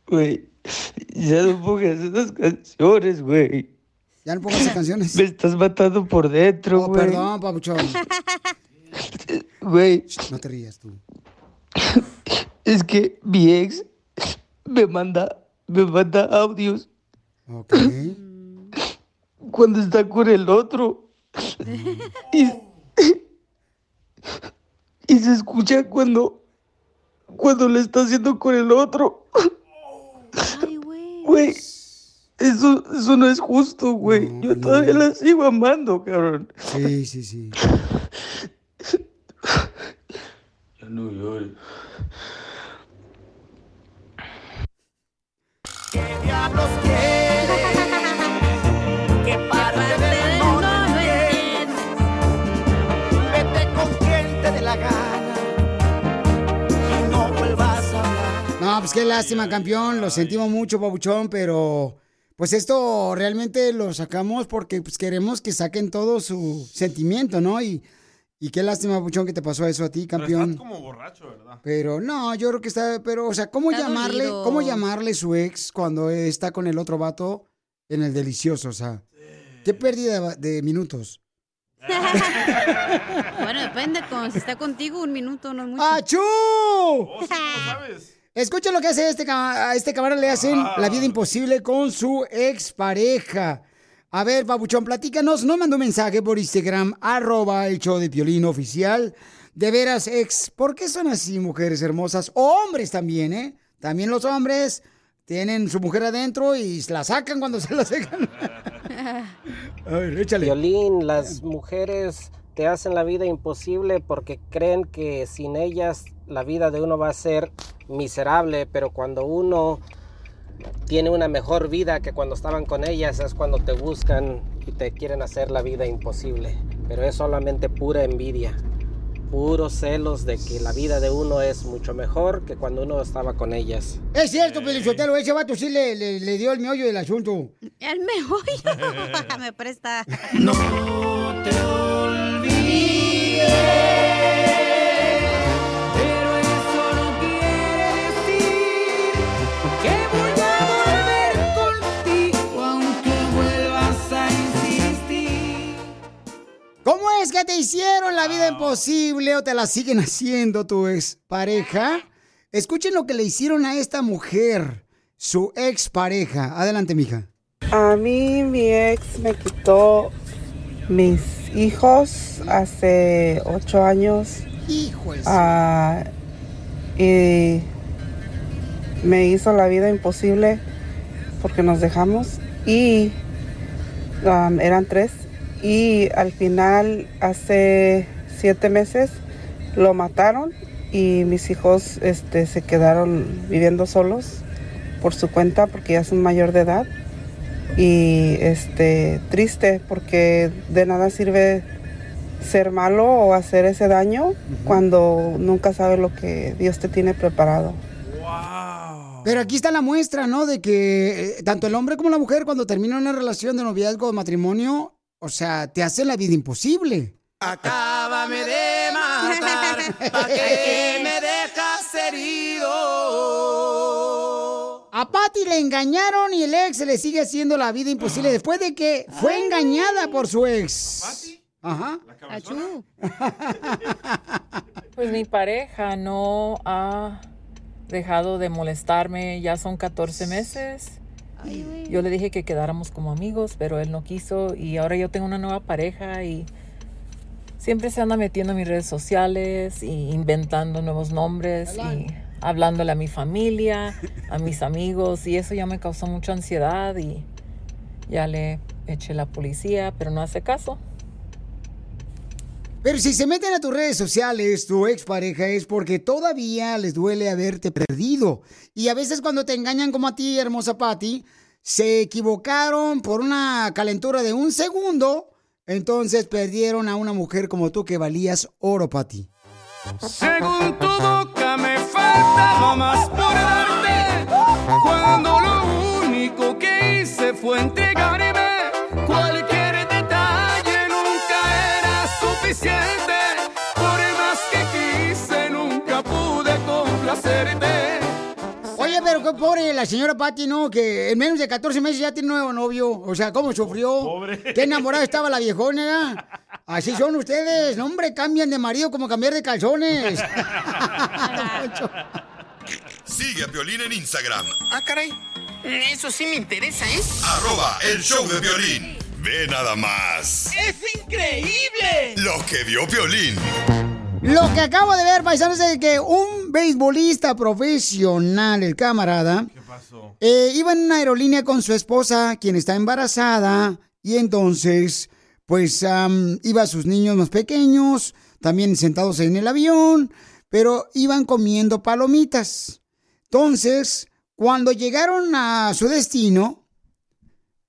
Güey, ya no pongas esas canciones, güey. Ya no pongas esas canciones. Me estás matando por dentro, Oh, güey. perdón, papuchón. Güey, No te rías tú. es que mi ex me manda, me manda audios Ok. cuando está con el otro. Y, y se escucha cuando, cuando le está haciendo con el otro. Güey, eso, eso no es justo, güey. Yo todavía la sigo amando, cabrón. Sí, sí, sí. Ya no llores. diablos quiere? No, pues qué lástima, campeón. Lo sentimos mucho, papuchón, pero pues esto realmente lo sacamos porque pues queremos que saquen todo su sentimiento, ¿no? Y, y qué lástima, papuchón, que te pasó eso a ti, Pero campeón. estás como borracho, ¿verdad? Pero no, yo creo que está, pero, o sea, ¿cómo Está llamarle, dolido. cómo llamarle su ex cuando está con el otro vato en el delicioso? O sea, qué pérdida de minutos. Bueno, depende. Cuando si está contigo, un minuto no es mucho. ¡Achú! Escucha lo que hace este a este camarada, le hacen Ah. la vida imposible con su expareja. A ver, Pabuchón, platícanos. Nos mandó un mensaje por Instagram, arroba el show de Piolín oficial. De veras, ex, ¿por qué son así mujeres hermosas? O hombres también, ¿eh? También los hombres tienen su mujer adentro y la sacan cuando se la sacan. A ver, échale. Violín, las mujeres te hacen la vida imposible porque creen que sin ellas la vida de uno va a ser miserable, pero cuando uno tiene una mejor vida que cuando estaban con ellas es cuando te buscan y te quieren hacer la vida imposible. Pero es solamente pura envidia, puros celos de que la vida de uno es mucho mejor que cuando uno estaba con ellas. Es cierto, Pelichotelo, ese vato sí le, le- le dio el meollo del asunto. El meollo. Me presta. No te ¿Cómo es que te hicieron la vida imposible o te la siguen haciendo tu expareja? Escuchen lo que le hicieron a esta mujer, su expareja. Adelante, mija. A mí mi ex me quitó mis hijos hace ocho años. Hijos. Ah, y me hizo la vida imposible porque nos dejamos y um, eran tres y al final hace siete meses lo mataron y mis hijos este, se quedaron viviendo solos por su cuenta porque ya son mayor de edad y este triste porque de nada sirve ser malo o hacer ese daño cuando nunca sabes lo que Dios te tiene preparado. Pero aquí está la muestra, ¿no? De que eh, tanto el hombre como la mujer cuando termina una relación de noviazgo o matrimonio, o sea, te hacen la vida imposible. Acábame de matar, pa' que me dejas herido. A Patty le engañaron y el ex le sigue haciendo la vida imposible después de que fue engañada por su ex. Ajá. Pues mi pareja no ha dejado de molestarme, ya son 14 meses. Yo le dije que quedáramos como amigos, pero él no quiso y ahora yo tengo una nueva pareja y siempre se anda metiendo en mis redes sociales y inventando nuevos nombres y hablándole a mi familia, a mis amigos y eso ya me causó mucha ansiedad y ya le eché la policía, pero no hace caso. Pero si se meten a tus redes sociales, tu expareja, es porque todavía les duele haberte perdido. Y a veces cuando te engañan como a ti, hermosa Patty, se equivocaron por una calentura de un segundo, entonces perdieron a una mujer como tú que valías oro, Patty. Según tu boca me faltaba más por Cuando lo único que hice fue entregarme complacerte Oye, pero qué pobre la señora Patty, ¿no? Que en menos de 14 meses ya tiene nuevo novio. O sea, ¿cómo sufrió? Pobre. Qué enamorada estaba la viejona. Así son ustedes. No, hombre, cambian de marido como cambiar de calzones. Sigue a Piolín en Instagram, Ah, caray. Eso sí me interesa, ¿eh? arroba el show de violín. Ve nada más ¡Es increíble! lo que vio Piolín. Lo que acabo de ver, paisanos, es que un beisbolista profesional, el camarada, eh, iba en una aerolínea con su esposa, quien está embarazada, y entonces, pues, am, iba a sus niños más pequeños, también sentados en el avión, pero iban comiendo palomitas. Entonces, cuando llegaron a su destino,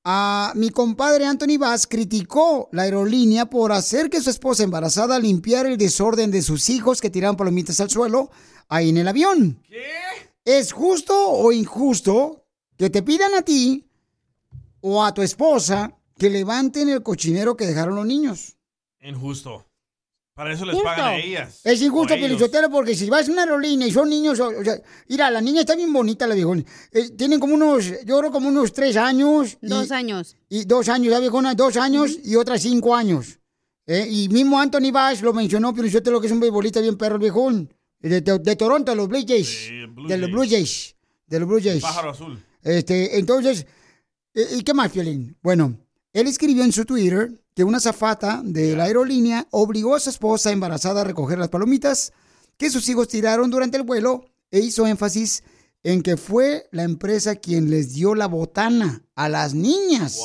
a mi compadre Anthony Vaz criticó la aerolínea por hacer que su esposa embarazada limpiara el desorden de sus hijos que tiraban palomitas al suelo ahí en el avión. ¿Qué? ¿Es justo o injusto que te pidan a ti o a tu esposa que levanten el cochinero que dejaron los niños? Injusto. Para eso les Justo. pagan a ellas. Es injusto. Pelichotero, porque si vas a una aerolínea y son niños, o, o sea, mira, la niña está bien bonita, la viejona. Eh, tienen como unos, yo creo como unos tres años. y- Dos años. Y dos años, la viejona, dos años y otra cinco años. Eh, y mismo Anthony Bass lo mencionó, Pelichotero, que es un beisbolista bien perro, el viejón. De, de- de Toronto, los Blue Jays. de los Blue Jays. De los Blue Jays. Pájaro azul. Este, entonces, eh, ¿y qué más, Piolín? Bueno, él escribió en su Twitter que una zafata de la aerolínea obligó a su esposa embarazada a recoger las palomitas que sus hijos tiraron durante el vuelo e hizo énfasis en que fue la empresa quien les dio la botana a las niñas.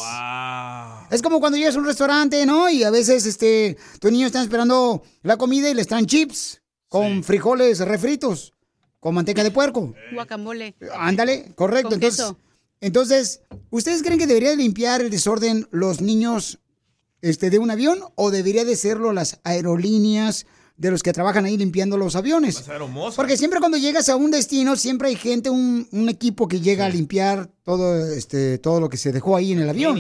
Es como cuando llegas a un restaurante, ¿no? Y a veces este, tus niños están esperando la comida y les traen chips con frijoles refritos, con manteca de puerco. Guacamole. Ándale, correcto. Con Entonces, queso. Entonces, ¿ustedes creen que debería de limpiar el desorden los niños este, de un avión o debería de serlo las aerolíneas de los que trabajan ahí limpiando los aviones? Porque siempre cuando llegas a un destino, siempre hay gente, un, un equipo que llega a limpiar todo, este, todo lo que se dejó ahí en el avión.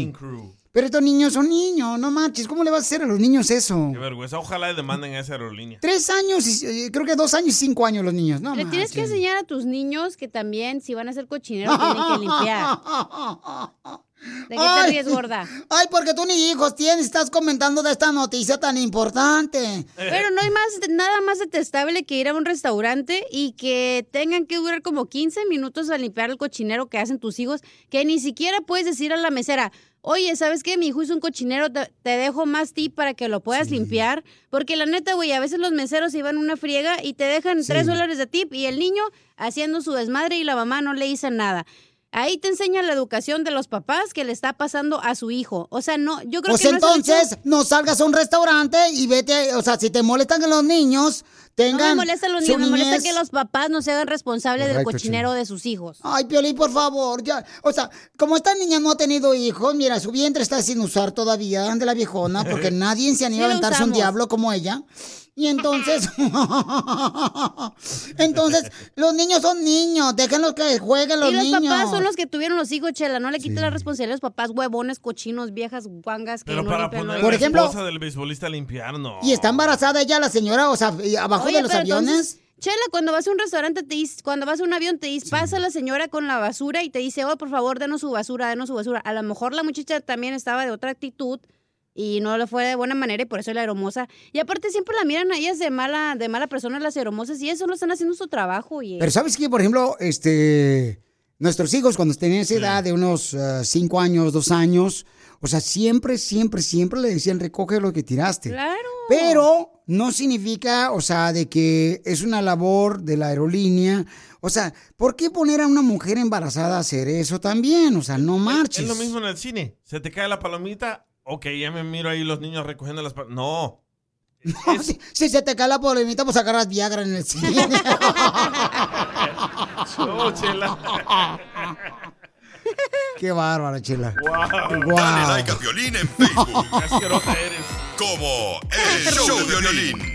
Pero estos niños son niños, no manches, ¿cómo le vas a hacer a los niños eso? Qué vergüenza. Ojalá le demanden a esa aerolínea. Tres años, y, eh, creo que dos años y cinco años los niños, ¿no? Le tienes que enseñar a tus niños que también, si van a hacer cochinero, tienen que limpiar. ¿De qué te Ay. ríes, gorda? Ay, porque tú ni hijos tienes, estás comentando de esta noticia tan importante. Pero no hay más, nada más detestable que ir a un restaurante y que tengan que durar como 15 minutos a limpiar el cochinero que hacen tus hijos, que ni siquiera puedes decir a la mesera, oye, ¿sabes qué? Mi hijo hizo un cochinero, te, te dejo más tip para que lo puedas limpiar. Porque la neta, güey, a veces los meseros se a una friega y te dejan Sí. 3 dólares de tip y el niño haciendo su desmadre y la mamá no le dice nada. Ahí te enseña la educación de los papás que le está pasando a su hijo. O sea, no, yo creo Pues que no es el entonces, no salgas a un restaurante y vete, o sea, si te molestan que los niños No tengan me molestan los niños, me molesta que los papás no se hagan responsables del cochinero de sus hijos. Ay, Piolín, por favor, ya. O sea, como esta niña no ha tenido hijos, mira, su vientre está sin usar todavía de la viejona, porque nadie se anima Sí a aventarse un diablo como ella. Y entonces, entonces, los niños son niños, déjenlos que jueguen los y los niños. papás son los que tuvieron los hijos, Chela. No le quites la responsabilidad a los papás huevones, cochinos, viejas, guangas que Pero no para poner Por la ejemplo- esposa del beisbolista a limpiar, no. Y está embarazada ella, la señora, o sea, y abajo Oye, de los aviones. entonces, Chela, cuando vas a un restaurante, te dice, cuando vas a un avión, te dice, pasa la señora con la basura y te dice, oh, por favor, denos su basura, denos su basura. A lo mejor la muchacha también estaba de otra actitud y no le fue de buena manera y por eso es la hermosa. Y aparte siempre la miran a ellas de mala, de mala persona, las hermosas, y eso lo están haciendo su trabajo. Y Pero sabes que, por ejemplo, este, nuestros hijos cuando tenían esa edad de unos eh, cinco años, dos años, o sea, siempre, siempre, siempre le decían recoge lo que tiraste. Claro. Pero no significa, o sea, de que es una labor de la aerolínea. O sea, ¿por qué poner a una mujer embarazada a hacer eso también? O sea, no marches. Es lo mismo en el cine. Se te cae la palomita, ok, ya me miro ahí los niños recogiendo las palomitas. No. si, si se te cae la polemita, pues agarras Viagra en el cine. No, chela. Qué bárbaro, chela. Dale like a Piolín en Facebook. Como El Show de Piolín.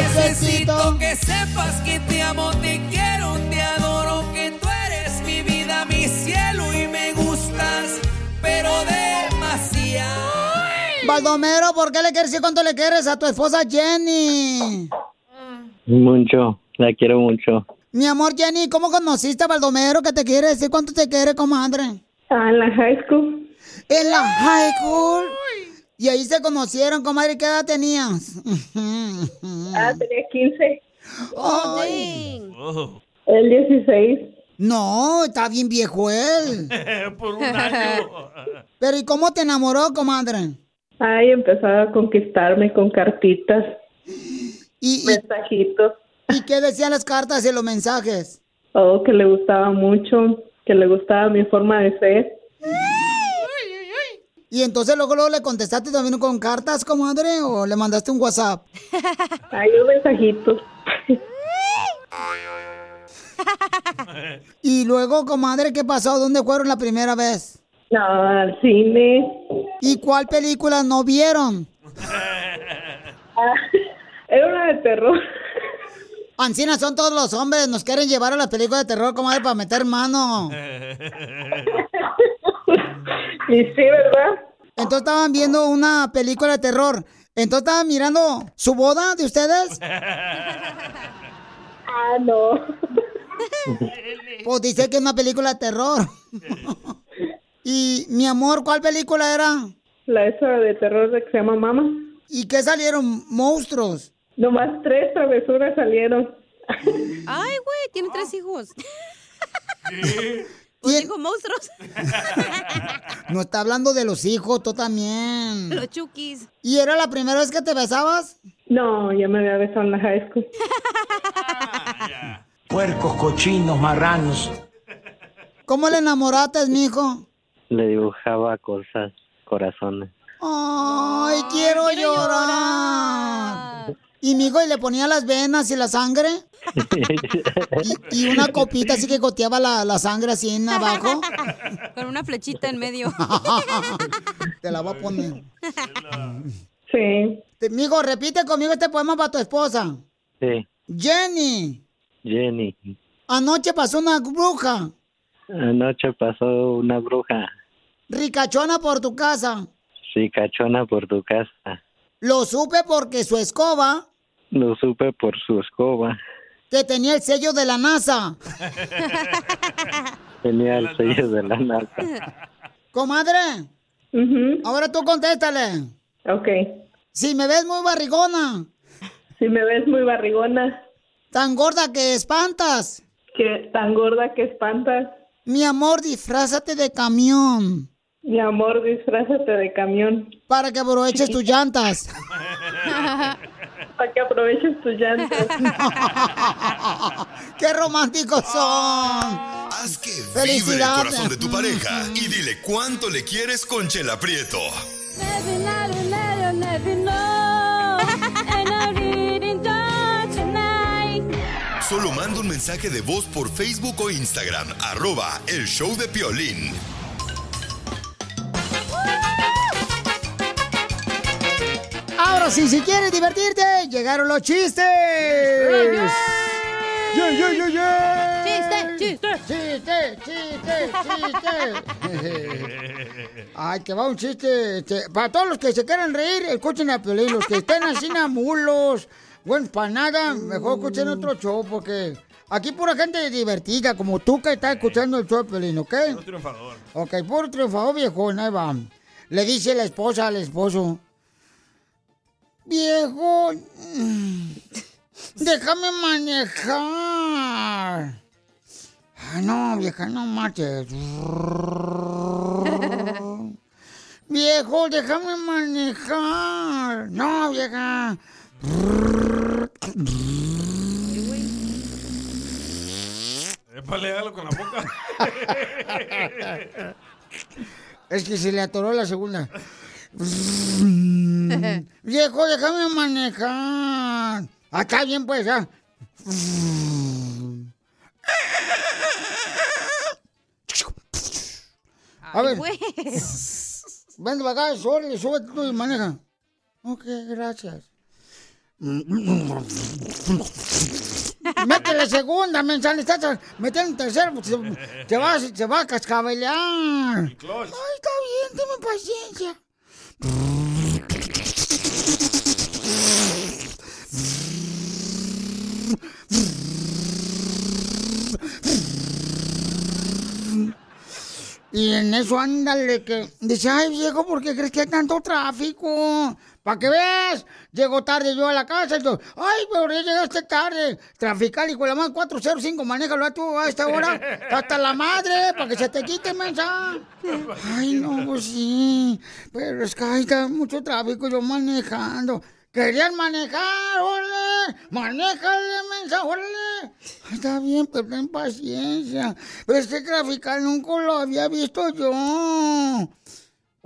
Necesito que sepas que te amo, te quiero, te adoro, que tú eres mi vida, mi cielo y me gustas, pero demasiado. Baldomero, ¿por qué le quieres decir cuánto le quieres a tu esposa Jenny? Mucho, la quiero mucho. Mi amor Jenny, ¿cómo conociste a Baldomero que te quiere decir cuánto te quiere, comadre? Ah, en la high school. ¿En la high school? Y ahí se conocieron, comadre, ¿qué edad tenías? Ah, tenía 15. Ay. El 16. No, está bien viejo él. Por un año. Pero ¿y cómo te enamoró, comadre? Ay, empezaba a conquistarme con cartitas. Y, mensajitos. ¿Y qué decían las cartas y los mensajes? Oh, que le gustaba mucho, que le gustaba mi forma de ser. Y entonces luego, luego le contestaste también con cartas, comadre, o le mandaste un WhatsApp. Ay, un mensajito. Y luego, comadre, ¿qué pasó? ¿Dónde fueron la primera vez? No, al cine. ¿Y cuál película no vieron? Ah, era una de terror. Ancina, son todos los hombres, nos quieren llevar a las películas de terror, comadre, para meter mano. Y sí, ¿verdad? Entonces estaban viendo una película de terror. Entonces estaban mirando su boda de ustedes. Ah, no. Pues dice que es una película de terror. y mi amor, ¿cuál película era? La esa de terror de que se llama Mama. ¿Y qué salieron? ¿Monstruos? Nomás tres travesuras salieron. Ay, güey, tiene tres hijos. Pues dijo monstruos. No está hablando de los hijos, tú también. Los chukis. ¿Y era la primera vez que te besabas? No, ya me había besado en la high school. Puercos, cochinos, marranos. ¿Cómo le enamoraste, mijo? Le dibujaba cosas, corazones. Ay, quiero, llorar. ¿Y mijo, y le ponía las venas y la sangre? ¿Y, y una copita así que goteaba la, la sangre así en abajo? Con una flechita en medio. Te la voy a poner. Sí. Mijo, repite conmigo este poema para tu esposa. Sí, Jenny, Jenny. anoche pasó una bruja Anoche pasó una bruja, ricachona por tu casa. sí, cachona por tu casa. Lo supe porque su escoba, Lo supe por su escoba. que tenía el sello de la NASA. Tenía el sello de la NASA. Comadre, ahora tú contéstale. Ok. Si me ves muy barrigona. Si me ves muy barrigona. Tan gorda que espantas. Que tan gorda que espantas. Mi amor, disfrázate de camión. Mi amor, disfrázate de camión. Para que aproveches tus llantas. Para que aproveches tus llantas. ¡Qué románticos son! Haz que vibre el corazón de tu pareja y dile cuánto le quieres con Chela Prieto. Solo manda un mensaje de voz por Facebook o Instagram, arroba el show de Piolín. Y si quieres divertirte, llegaron los chistes. ¡Yeah, yeah, yeah! ¡Chiste, chiste! ¡Chiste, chiste, chiste! Ay, que va un chiste. este, para todos los que se quieran reír, escuchen a Piolín. Los que estén así namulos, bueno, para nada, mejor escuchen otro show, porque aquí pura gente divertida, como tú que estás escuchando el show de Piolín, ¿ok? Un triunfador. Ok, puro triunfador viejón, ahí va. Le dice la esposa al esposo. Viejo, mm, déjame manejar. Ay, no, vieja, no marches. Viejo, déjame manejar. No, vieja. Épale, hágalo con la boca. Es que se le atoró la segunda. Viejo, déjame manejar. Está bien, pues, ya. A ver. Ven para acá, sube, sube tú y maneja. Ok, gracias. Mete la segunda, mensaje, estás metiendo en tercero, porque se, se va, se va a cascabelear. Ay, está bien, tenme paciencia. Y en eso ándale que dice, ay viejo, ¿por qué crees que hay tanto tráfico? Para que veas, llego tarde yo a la casa y todo, ay, pero ya llegaste tarde. Trafical y con la más 405, manéjalo tú a esta hora. Hasta la madre, para que se te quite, mensa. Ay, no, pues sí. Pero es que hay mucho tráfico yo manejando. Querían manejar, órale. Manéjale, mensa, órale. Está bien, pero ten paciencia. Pero este trafical nunca lo había visto yo.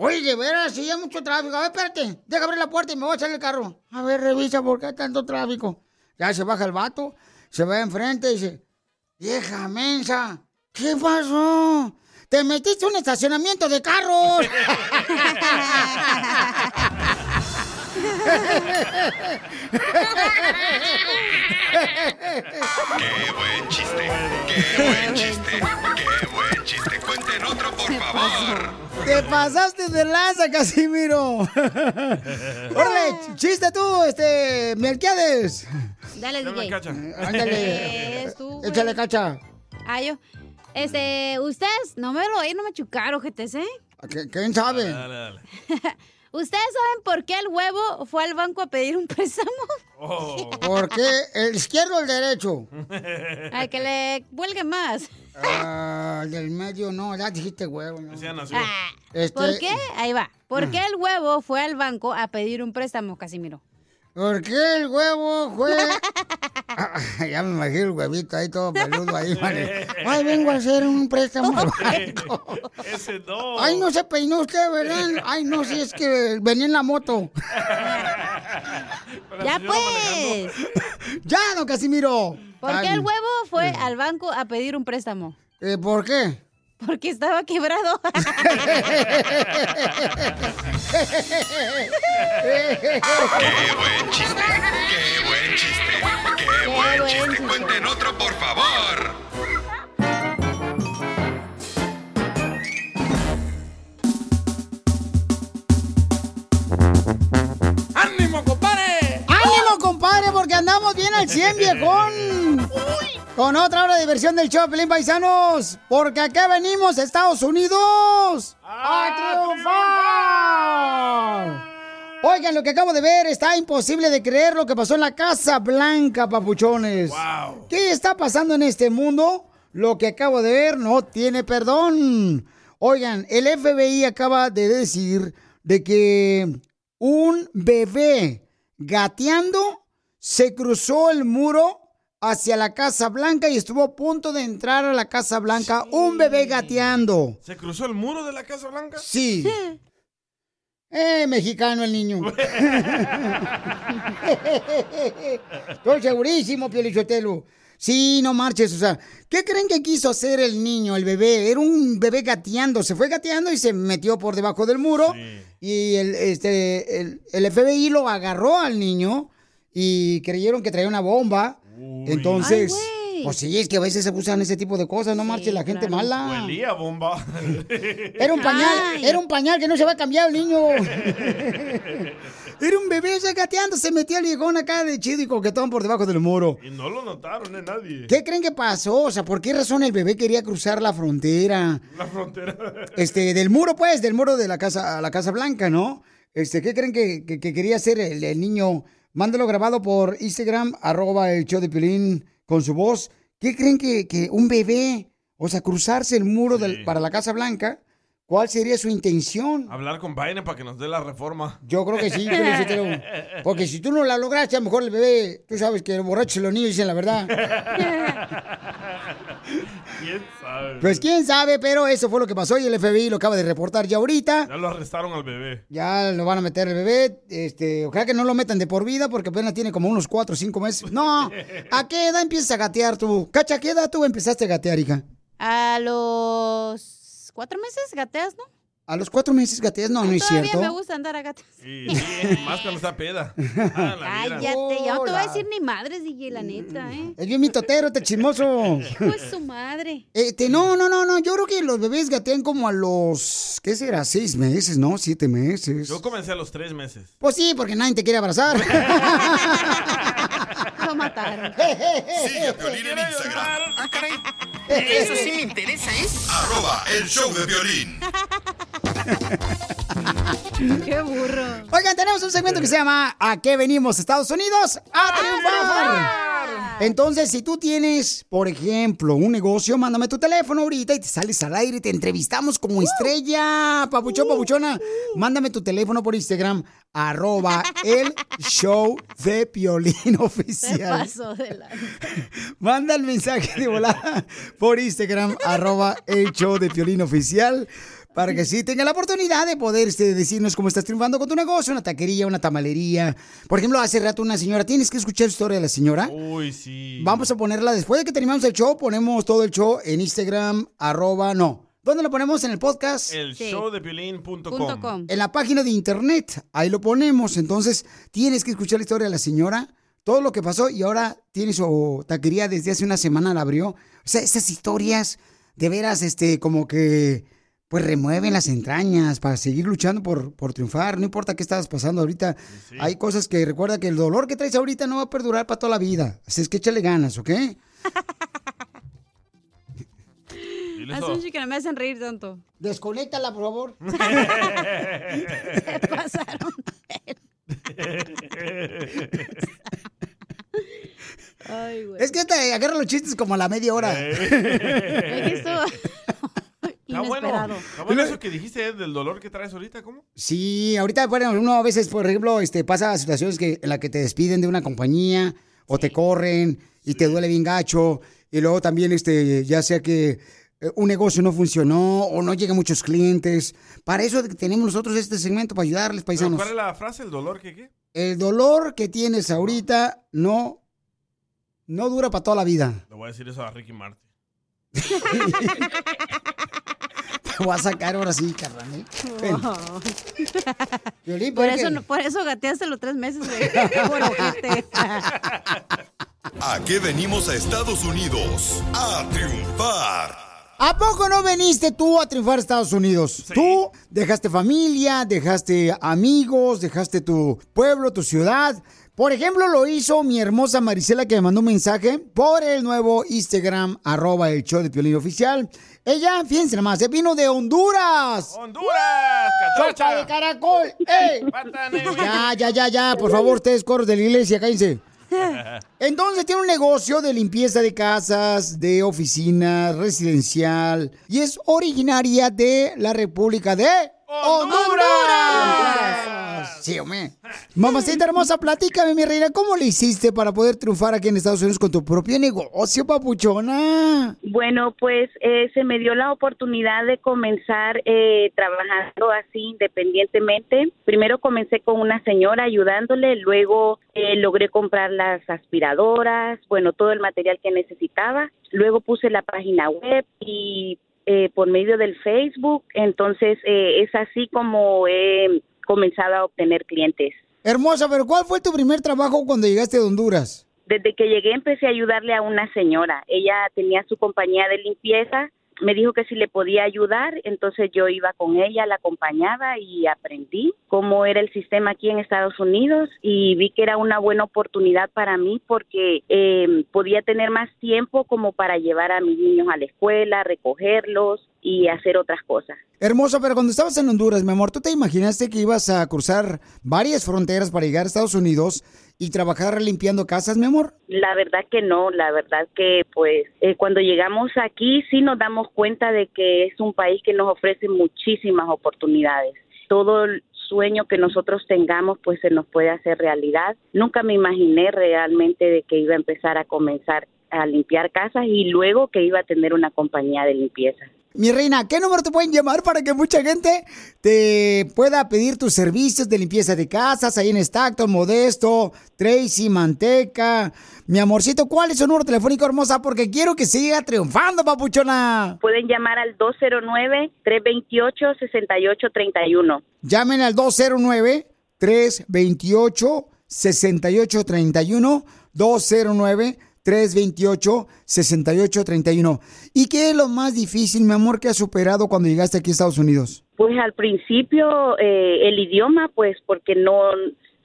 Oye, de veras, sí hay mucho tráfico. A ver, espérate, deja abrir la puerta y me voy a echar el carro. A ver, revisa por qué hay tanto tráfico. Ya se baja el vato, se va enfrente y dice, vieja mensa, ¿qué pasó? Te metiste un estacionamiento de carros. ¡Qué buen chiste! ¡Qué buen chiste! ¡Qué buen chiste! ¡Cuenten otro, por favor! Te pasaste de lanza, Casimiro. Órale, chiste tú, este, Melquiades. Dale, DJ. cacha. Ándale. Es tú. Échale cacha. Ah, yo. Este, ustedes, no me lo oí, no me chucaron, GTC. ¿Qué- ¿Quién sabe? Dale, dale. ¿Ustedes saben por qué el huevo fue al banco a pedir un préstamo? Oh. ¿Por qué? ¿El izquierdo o el derecho? Al que le huelgue más. Ah, del medio no, ya dijiste huevo. ¿no? Ah, Este- ¿Por qué? Ahí va. ¿por Mm. qué el huevo fue al banco a pedir un préstamo, Casimiro? ¿Por qué el huevo fue? Ah, ya me imagino el huevito ahí todo peludo ahí, vale. Ay, vengo a hacer un préstamo al banco. Ese no. Ay, no se peinó usted, ¿verdad? Ay, no, si es que venía en la moto. Ya pues. Ya, don Casimiro. ¿Por qué el huevo fue al banco a pedir un préstamo? eh, ¿Por qué? Porque estaba quebrado. ¡Qué buen chiste! ¡Qué buen chiste! ¡Qué buen chiste! ¡Cuenten otro, por favor! ¡Ánimo, compadre! ¡Ánimo, compadre! Porque andamos bien al 100, viejón. Con otra hora de diversión del show, Pelín Paisanos. Porque acá venimos, Estados Unidos, a triunfar. Oigan, lo que acabo de ver está imposible de creer lo que pasó en la Casa Blanca, papuchones. ¿Qué está pasando en este mundo? Lo que acabo de ver no tiene perdón. Oigan, el FBI acaba de decir de que un bebé gateando se cruzó el muro hacia la Casa Blanca y estuvo a punto de entrar a la Casa Blanca un bebé gateando. ¿Se cruzó el muro de la Casa Blanca? Sí. Eh, mexicano el niño. Estoy segurísimo, Piolichotelo. Sí, no marches, o sea, ¿qué creen que quiso hacer el niño, el bebé? Era un bebé gateando, se fue gateando y se metió por debajo del muro y el, este, el, el FBI lo agarró al niño y creyeron que traía una bomba. Entonces, Ay, pues sí, es que a veces se usan ese tipo de cosas, no marche la gente mala. Huelía bomba. Era un pañal, era un pañal que no se va a cambiar el niño. Era un bebé ya gateando, se metía el viejón acá de chido y coquetón por debajo del muro. Y no lo notaron, ¿eh? Nadie. ¿Qué creen que pasó? O sea, ¿por qué razón el bebé quería cruzar la frontera? La frontera. Este, del muro, pues, del muro de la casa, a la Casa Blanca, ¿no? Este, ¿qué creen que, que- que quería hacer el, el niño? Mándalo grabado por Instagram, arroba el show de Piolín con su voz. ¿Qué creen que, que un bebé, o sea, cruzarse el muro del- para la Casa Blanca, cuál sería su intención? Hablar con Biden para que nos dé la reforma. Yo creo que sí, Piolín. Porque si tú no la lograste, a lo mejor el bebé, tú sabes que los borrachos y los niños dicen la verdad. ¿Quién sabe? Pues quién sabe, pero eso fue lo que pasó y el FBI lo acaba de reportar ya ahorita. Ya lo arrestaron al bebé. Ya lo van a meter el bebé. Este, ojalá que no lo metan de por vida porque apenas tiene como unos 4 o 5 meses. No, ¿a qué edad empiezas a gatear tú? Cacha, ¿a qué edad tú empezaste a gatear, hija? A los cuatro meses gateas, ¿no? A los 4 meses gateas, no, no es Todavía cierto. me gusta andar a gatas. Sí, sí, más cuando está peda. Ah. Cállate, ya no te voy a decir ni madres, DJ, la neta, ¿eh? Es bien mitotero, este chismoso. Hijo de su madre. Este, no, no, no, no. Yo creo que los bebés gatean como a los. ¿Qué será? Seis meses, ¿no? Siete meses. Yo comencé a los tres meses. Pues sí, porque nadie te quiere abrazar. Mataron. Sigue a Piolín en Instagram. Ah, caray. Eso sí me interesa, ¿eh? Arroba el show de violín. Qué burro. Oigan, tenemos un segmento que se llama ¿A qué venimos, Estados Unidos? ¡A triunfar! Entonces, si tú tienes, por ejemplo, un negocio, mándame tu teléfono ahorita y te sales al aire y te entrevistamos como estrella. Papuchón, papuchona. Mándame tu teléfono por Instagram, arroba el show de Piolín oficial. de la... Manda el mensaje de volada por Instagram, arroba el show de Piolín Oficial, para que sí tenga la oportunidad de poder este, decirnos cómo estás triunfando con tu negocio, una taquería, una tamalería. Por ejemplo, hace rato una señora, tienes que escuchar la historia de la señora. Uy, sí. Vamos a ponerla después de que terminamos el show, ponemos todo el show en Instagram, arroba, no. ¿Dónde lo ponemos? En el podcast. El showdepiolín.com. En la página de internet, ahí lo ponemos. Entonces, tienes que escuchar la historia de la señora, todo lo que pasó y ahora tiene su taquería desde hace una semana, la abrió. O sea, esas historias de veras, este, como que, pues remueven las entrañas para seguir luchando por, por triunfar. No importa qué estás pasando ahorita. Hay cosas que recuerda que el dolor que traes ahorita no va a perdurar para toda la vida. Así es que échale ganas, ¿ok? Hace un chico que no me hacen reír tanto. Desconéctala, por favor. Se pasaron. Ay, güey. Es que te agarra los chistes como a la media hora. Es que esto- Está bueno. Está bueno eso que dijiste eh, del dolor que traes ahorita, ¿cómo? Sí, ahorita, bueno, uno a veces, por ejemplo, este, pasa situaciones que, en las que te despiden de una compañía o te corren y te duele bien gacho. Y luego también, este, ya sea que eh, un negocio no funcionó o no llegan muchos clientes. Para eso tenemos nosotros este segmento, para ayudarles, ¿Pero paisanos. ¿Cuál es la frase? ¿El dolor que qué? El dolor que tienes ahorita no, no dura para toda la vida. Le voy a decir eso a Ricky Martin. Te voy a sacar ahora sí, carnal. ¿eh? Violín, Por ¿por eso, no- por eso gateaste los tres meses, güey. ¿A qué venimos a Estados Unidos? A triunfar. ¿A poco no veniste tú a triunfar a Estados Unidos? Tú dejaste familia, dejaste amigos, dejaste tu pueblo, tu ciudad. Por ejemplo, lo hizo mi hermosa Marisela que me mandó un mensaje por el nuevo Instagram, arroba el show de Piolín Oficial. Ella, fíjense nomás, se vino de Honduras. ¡Honduras! ¡Sopa de caracol! ¡Ey! Ya, ya, ya, ya, por favor, ustedes coros de la iglesia, cállense. Entonces tiene un negocio de limpieza de casas, de oficinas, residencial y es originaria de la República de Honduras. Sí, hombre. Mamacita hermosa, platícame, mi reina, ¿cómo le hiciste para poder triunfar aquí en Estados Unidos con tu propio negocio, papuchona? Bueno, pues eh, se me dio la oportunidad de comenzar eh, trabajando así independientemente. Primero comencé con una señora ayudándole, luego eh, logré comprar las aspiradoras, bueno, todo el material que necesitaba. Luego puse la página web y eh, por medio del Facebook, entonces eh, es así como he comenzado a obtener clientes. Hermosa, pero ¿cuál fue tu primer trabajo cuando llegaste de Honduras? Desde que llegué empecé a ayudarle a una señora. Ella tenía su compañía de limpieza. Me dijo que si le podía ayudar, entonces yo iba con ella, la acompañaba y aprendí cómo era el sistema aquí en Estados Unidos y vi que era una buena oportunidad para mí porque eh, podía tener más tiempo como para llevar a mis niños a la escuela, recogerlos y hacer otras cosas. Hermosa, pero cuando estabas en Honduras, mi amor, ¿tú te imaginaste que ibas a cruzar varias fronteras para llegar a Estados Unidos y trabajar limpiando casas, mi amor? La verdad que no, la verdad que pues eh, cuando llegamos aquí sí nos damos cuenta de que es un país que nos ofrece muchísimas oportunidades. Todo el sueño que nosotros tengamos pues se nos puede hacer realidad. Nunca me imaginé realmente de que iba a empezar a comenzar a limpiar casas y luego que iba a tener una compañía de limpieza. Mi reina, ¿qué número te pueden llamar para que mucha gente te pueda pedir tus servicios de limpieza de casas ahí en Stockton, Modesto, Tracy, Manteca? Mi amorcito, ¿cuál es su número telefónico hermosa? Porque quiero que siga triunfando, papuchona. Pueden llamar al 209-328-6831. Llamen al 209-328-6831. 209 328-6831. ¿Y qué es lo más difícil, mi amor, que has superado cuando llegaste aquí a Estados Unidos? Pues al principio eh, el idioma, pues porque no,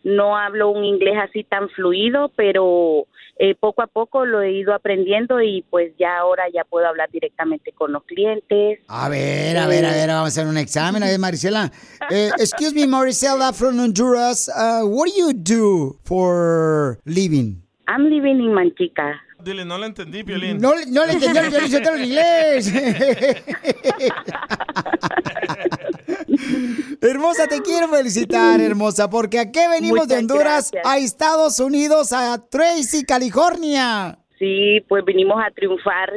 no hablo un inglés así tan fluido, pero eh, poco a poco lo he ido aprendiendo y pues ya ahora ya puedo hablar directamente con los clientes. A ver, a ver, a ver, vamos a hacer un examen. A ver, Marisela. Eh, excuse me, Marisela from Honduras. Uh, what do you do for living? I'm living in Manchica. Dile, no le entendí, Piolín. No, no le entendí al Piolín, Sotelo en inglés. hermosa, te quiero felicitar, hermosa, porque aquí venimos de Muchas Honduras gracias. a Estados Unidos, a Tracy, California. Sí, pues vinimos a triunfar.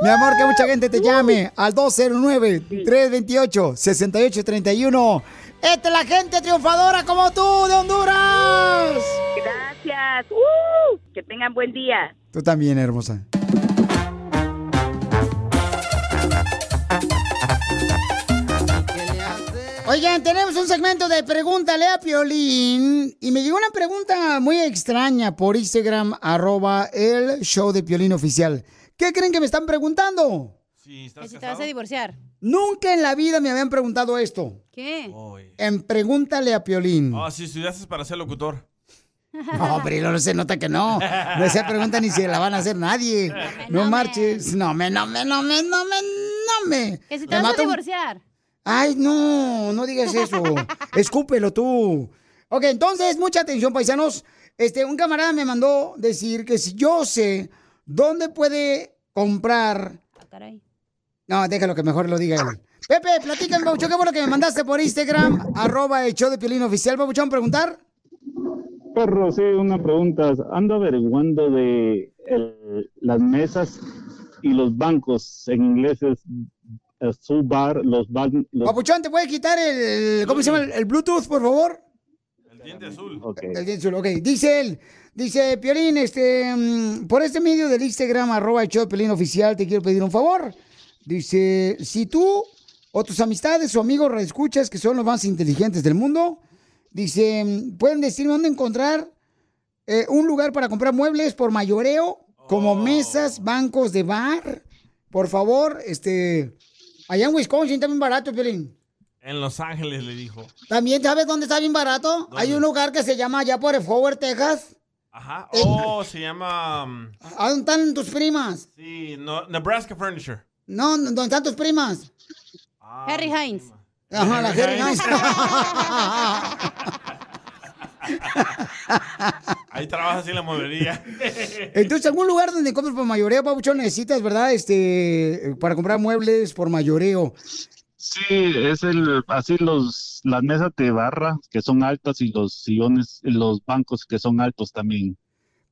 Mi amor, que mucha gente te llame al 209-328-6831. Esta es la gente triunfadora como tú de Honduras. Gracias. ¡Uh! que tengan buen día. Tú también, hermosa. Oigan, tenemos un segmento de Pregúntale a Piolín. Y me llegó una pregunta muy extraña por Instagram, arroba el show de Piolín oficial. ¿Qué creen que me están preguntando? Que si te vas a divorciar. Nunca en la vida me habían preguntado esto. ¿Qué? En Pregúntale a Piolín. Ah, si estudiaste para ser locutor. No, pero no se nota que no. No esa pregunta ni se la van a hacer nadie. No marches. No me, no me, no me, no me, no me. Que si te Me vas a un- divorciar. Ay, no, no digas eso. Escúpelo tú. Ok, entonces, mucha atención, paisanos. Este, un camarada me mandó decir que si yo sé dónde puede comprar. Ah, caray. No, déjalo que mejor lo diga él. Pepe, platícame, Pabuchón, ¿qué fue lo que me mandaste por Instagram? Arroba el show de Piolín Oficial, Pabuchón, preguntar. Perro, sí, una pregunta. Ando averiguando de el- las mesas y los bancos. En inglés es eh, su bar, los bancos. Papuchón, ¿te puedes quitar el, ¿cómo se llama? El, el Bluetooth, por favor. El diente azul. El diente azul, ok. Dice él, dice, Piolín, este, mm, por este medio del Instagram, arroba el show de Piolín oficial, te quiero pedir un favor. Dice, si tú o tus amistades o amigos escuchas que son los más inteligentes del mundo, dice, pueden decirme dónde encontrar eh, un lugar para comprar muebles por mayoreo, como mesas, bancos de bar. Por favor, este, allá en Wisconsin también barato, Piolín. En Los Ángeles le dijo. También, ¿sabes dónde está bien barato? Hay un lugar que se llama allá por Forward, Texas. Ajá. Oh, se llama. um, ¿A dónde están tus primas? Sí, no, Nebraska Furniture. No, ¿dónde están tus primas? Harry Hines. Ajá, la Harry Hines. Ahí trabaja así la mueblería. Entonces, algún lugar donde compres por mayoreo, Pabuchón, necesitas, ¿verdad? Este, para comprar muebles por mayoreo. Sí, es el, así los, las mesas de barra que son altas y los sillones, los bancos que son altos también.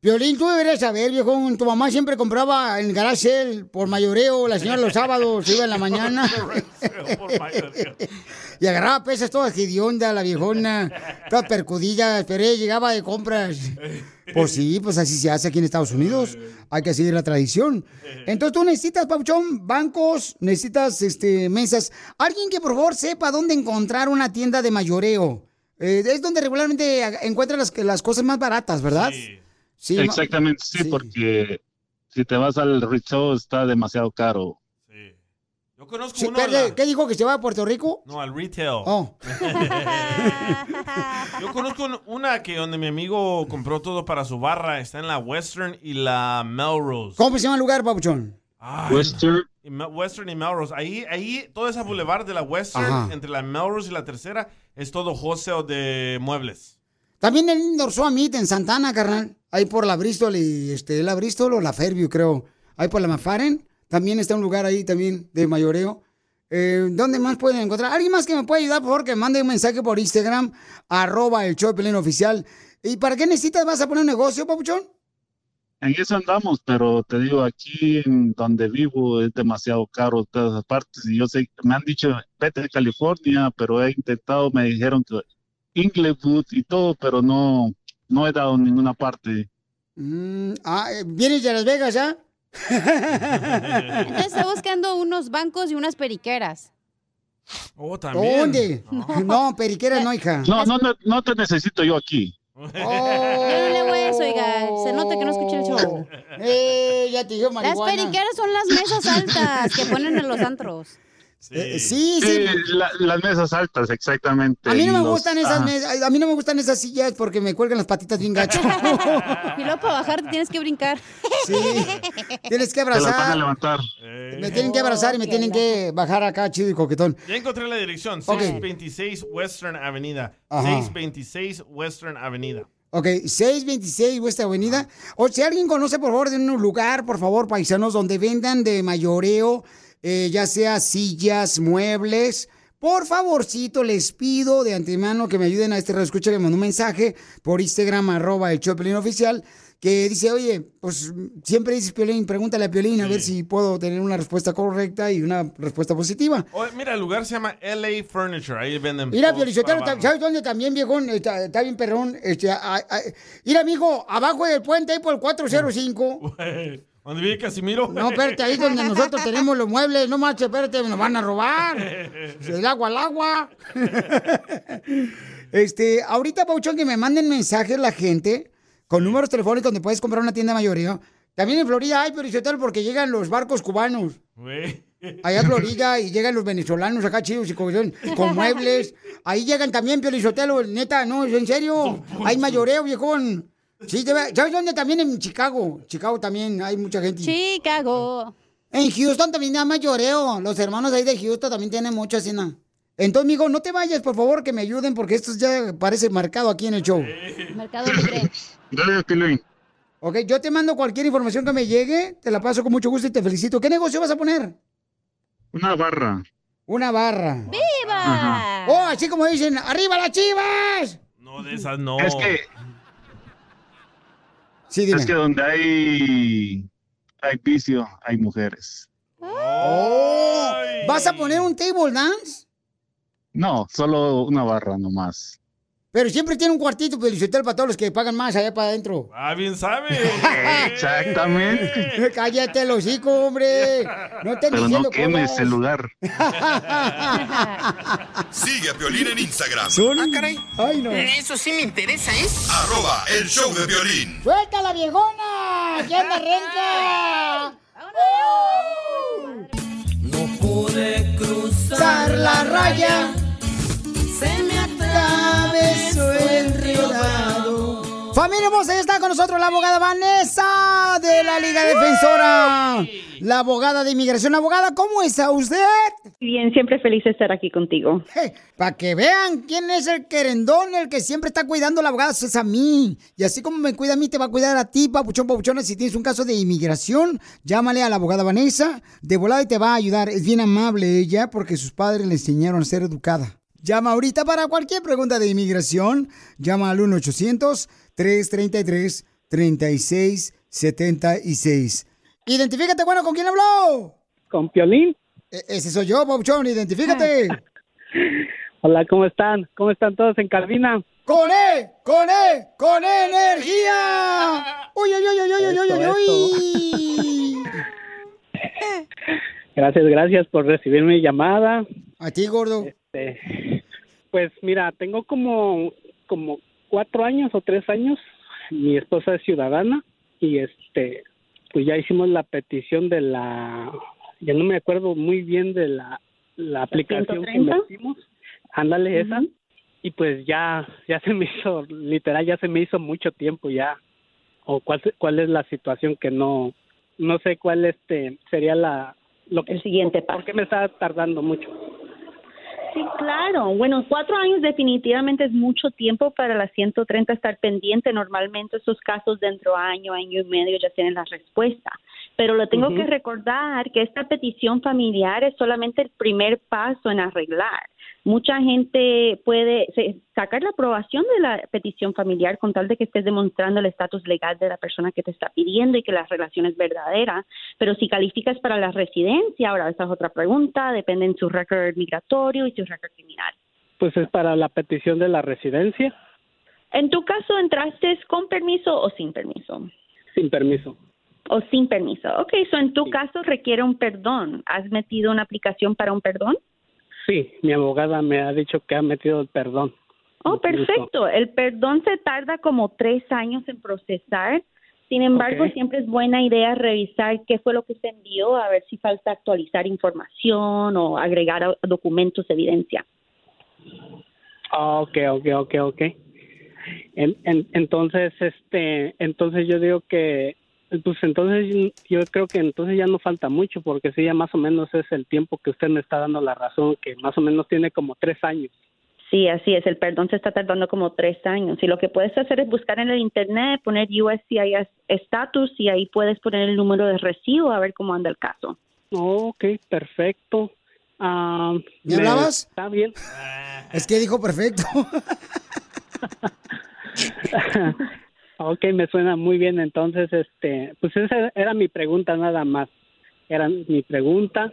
Violín, tú deberías saber, viejo. Tu mamá siempre compraba en garage por mayoreo. La señora los sábados iba en la mañana. y agarraba pesas todas hediondas, la viejona, todas percudillas, pero ella llegaba de compras. Pues sí, pues así se hace aquí en Estados Unidos. Hay que seguir la tradición. Entonces tú necesitas, Pauchón, bancos, necesitas este, mesas. Alguien que por favor sepa dónde encontrar una tienda de mayoreo. eh, es donde regularmente encuentran las, las cosas más baratas, ¿verdad? Sí. Exactamente, sí, porque si te vas al resort está demasiado caro. Yo conozco Sí, uno. la- ¿Qué dijo que se va a Puerto Rico? No, al retail. Oh. Yo conozco un- una que donde mi amigo compró todo para su barra. Está en la Western y la Melrose. ¿Cómo se llama el lugar, Papuchón? Ay, Western. y Mel- Western y Melrose. Ahí, ahí, toda esa boulevard de la Western, Ajá. entre la Melrose y la tercera, es todo wholesale de muebles. También el Indoor Summit en Santana, carnal. Ahí por la Bristol y este, la Bristol o la Fairview, creo. Ahí por la McFarren. También está un lugar ahí también de mayoreo. Eh, ¿Dónde más pueden encontrar? ¿Alguien más que me pueda ayudar, por favor? Que mande un mensaje por Instagram, arroba el show oficial. ¿Y para qué necesitas? ¿Vas a poner un negocio, papuchón? En eso andamos, pero te digo, aquí en donde vivo es demasiado caro todas las partes. Y yo sé, me han dicho, vete a California, pero he intentado, me dijeron que Inglewood y todo, pero no, no he dado en ninguna parte. Mm, ah, eh, ¿Vienes de Las Vegas ya? Entonces está buscando unos bancos y unas periqueras. Oh, ¿Dónde? No, periquera no, hija. No, no, no, no te necesito yo aquí. Yo no le hago eso, oiga. Se nota que no escuché el show. Eh, ya te dije Las periqueras son las mesas altas que ponen en los antros. Eh, sí, sí. Sí, la- las mesas altas, exactamente. A mí no me Los- gustan esas mesas, a mí no me gustan esas sillas porque me cuelgan las patitas bien gacho. Y luego para bajar te tienes que brincar. Sí. Tienes que Te las van a abrazar. levantar. Me tienen que abrazar y me tienen que bajar acá chido y coquetón. Ya encontré la dirección. Ok. 626 Western Avenida. Ajá. 626 Western Avenida. Ok, 626 West Avenida. O si alguien conoce, por favor, de un lugar, por favor, paisanos, donde vendan de mayoreo, eh, ya sea sillas, muebles. Por favorcito, les pido de antemano que me ayuden a este escucha que me mandó un mensaje por Instagram, arroba el Choplin oficial, que dice, oye, pues siempre dices Piolín, pregúntale a Piolín a ver si puedo tener una respuesta correcta y una respuesta positiva. Oh, mira, el lugar se llama LA Furniture. Ahí venden. Mira, para ¿sabes dónde también, viejón? Está, está bien perrón. Este, a- a- mira, amigo, abajo del puente, ahí por el 405. ¿Dónde vive Casimiro? No, espérate, ahí donde nosotros tenemos los muebles. No manches, espérate, nos van a robar. El agua al agua. Este, ahorita, Pauchón, que me manden mensajes la gente con números telefónicos donde puedes comprar una tienda mayoreo. También en Florida hay, Piolichotero, porque llegan los barcos cubanos. Allá en Florida y llegan los venezolanos acá chidos y con, con muebles. Ahí llegan también Piolizotelo, neta, no, en serio. Hay mayoreo, viejón. Sí, ¿sabes dónde también? En Chicago. Chicago también hay mucha gente. Chicago. En Houston también hay mayoreo. Los hermanos ahí de Houston también tienen mucha cena. Entonces, mijo, no te vayas, por favor, que me ayuden porque esto ya parece marcado aquí en el show. Mercado Libre. Gracias, Piolín. Ok, yo te mando cualquier información que me llegue, te la paso con mucho gusto y te felicito. ¿Qué negocio vas a poner? Una barra. Una barra. ¡Viva! Oh, así como dicen, ¡arriba las chivas! No, de esas no. Es que, Sí, dime. es que donde hay, hay vicio, hay mujeres. Oh, ¿Vas a poner un table dance? No, solo una barra nomás. Pero siempre tiene un cuartito publicitario para todos los que pagan más allá para adentro. Ah, bien sabe. Exactamente. Cállate el hocico, hombre. No estén Pero no diciendo quemes cosas. el lugar. Sigue a Piolín en Instagram. Ah, caray. Ay, no. Eso sí me interesa, ¿eh? Arroba el show de violín. ¡Suelta la viejona! ¡Que anda renca! No pude cruzar Cruzar la raya. Se me Atravesó el río Dado. Familia hermosa, ya está con nosotros la abogada Vanessa de la Liga Defensora. La abogada de inmigración. Abogada, ¿cómo está usted? Bien, siempre feliz de estar aquí contigo. Para que vean quién es el querendón, el que siempre está cuidando a la abogada, es a mí. Y así como me cuida a mí, te va a cuidar a ti, papuchón, papuchona. Si tienes un caso de inmigración, llámale a la abogada Vanessa. De volada y te va a ayudar. Es bien amable ella porque sus padres le enseñaron a ser educada. Llama ahorita para cualquier pregunta de inmigración. Llama al 1-800-333-3676. Identifícate, bueno, ¿con quién habló? Con Piolín. E- ese soy yo, papuchón, identifícate. Hola, ¿cómo están? ¿Cómo están todos en cabina? ¡Con E! ¡Con E! ¡Con energía! ¡Uy, uy, uy, uy, uy, uy, uy, uy! Gracias, gracias por recibir mi llamada. A ti, gordo. Este, Pues mira, tengo como, como cuatro años o tres años. Mi esposa es ciudadana y este, pues ya hicimos la petición de la, ya no me acuerdo muy bien de la, la aplicación que 130? metimos. Ándale esa. Y pues ya, ya se me hizo, literal, ya se me hizo mucho tiempo ya. O cuál, cuál es la situación que no, no sé cuál este sería la, lo que, El siguiente paso. ¿Por qué me está tardando mucho? Sí, claro. Bueno, cuatro años definitivamente es mucho tiempo para la 130 estar pendiente. Normalmente esos casos dentro de año, año y medio ya tienen la respuesta. Pero le tengo que recordar que esta petición familiar es solamente el primer paso en arreglar. Mucha gente puede sacar la aprobación de la petición familiar con tal de que estés demostrando el estatus legal de la persona que te está pidiendo y que la relación es verdadera. Pero si calificas para la residencia, ahora esa es otra pregunta, depende en su récord migratorio y su récord criminal. Pues es para la petición de la residencia, En tu caso, ¿entraste con permiso o sin permiso? sin permiso. O sin permiso. Ok, so en tu caso requiere un perdón. ¿Has metido una aplicación para un perdón? Sí, mi abogada me ha dicho que ha metido el perdón. Oh, perfecto. El perdón se tarda como tres años en procesar. Sin embargo, siempre es buena idea revisar qué fue lo que se envió, a ver si falta actualizar información o agregar documentos, evidencia. Ah, ok, ok, ok, ok. En- en- entonces, este, entonces yo digo que, pues entonces yo creo que entonces ya no falta mucho, porque sí, ya más o menos es el tiempo que usted me está dando la razón, que más o menos tiene como tres años. Sí, así es. El perdón se está tardando como tres años. Y lo que puedes hacer es buscar en el internet, poner USCIS status y ahí puedes poner el número de recibo a ver cómo anda el caso. Ok, perfecto. Ah, ¿Me hablabas? Está bien. Es que dijo perfecto. ok, me suena muy bien. Entonces, este, pues esa era mi pregunta nada más. Era mi pregunta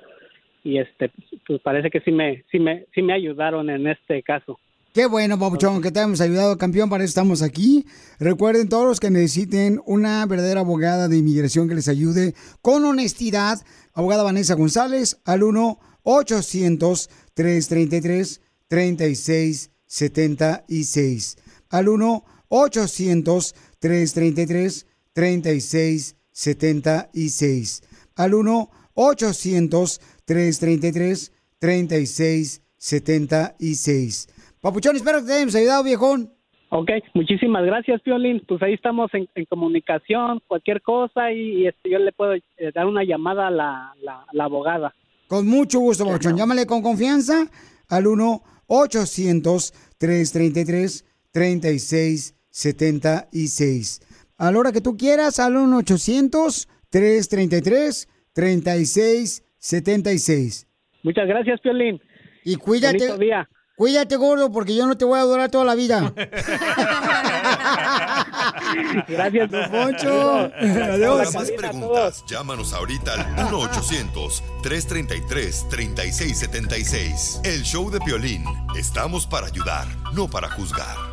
y este, pues parece que sí me, sí me, sí me ayudaron en este caso. Qué bueno, Papuchón, que te hemos ayudado, campeón. Para eso estamos aquí. Recuerden, todos los que necesiten una verdadera abogada de inmigración que les ayude con honestidad, abogada Vanessa González, al 1-800-333-3676. Al 1-800-333-3676. Al 1-800-333-3676. Papuchón, espero que te hayamos ayudado, viejón. Ok, muchísimas gracias, Piolín. Pues ahí estamos en, en comunicación, cualquier cosa y, y, este, yo le puedo eh, dar una llamada a la, la, la abogada. Con mucho gusto, Papuchón. Llámale con confianza al 1-800-333-3676. A la hora que tú quieras, al 1-800-333-3676. Muchas gracias, Piolín. Y cuídate. Bonito día. Cuídate, gordo, porque yo no te voy a adorar toda la vida. Gracias, Don Poncho. Para más preguntas, llámanos ahorita al 1-800-333-3676. El show de Piolín. Estamos para ayudar, no para juzgar.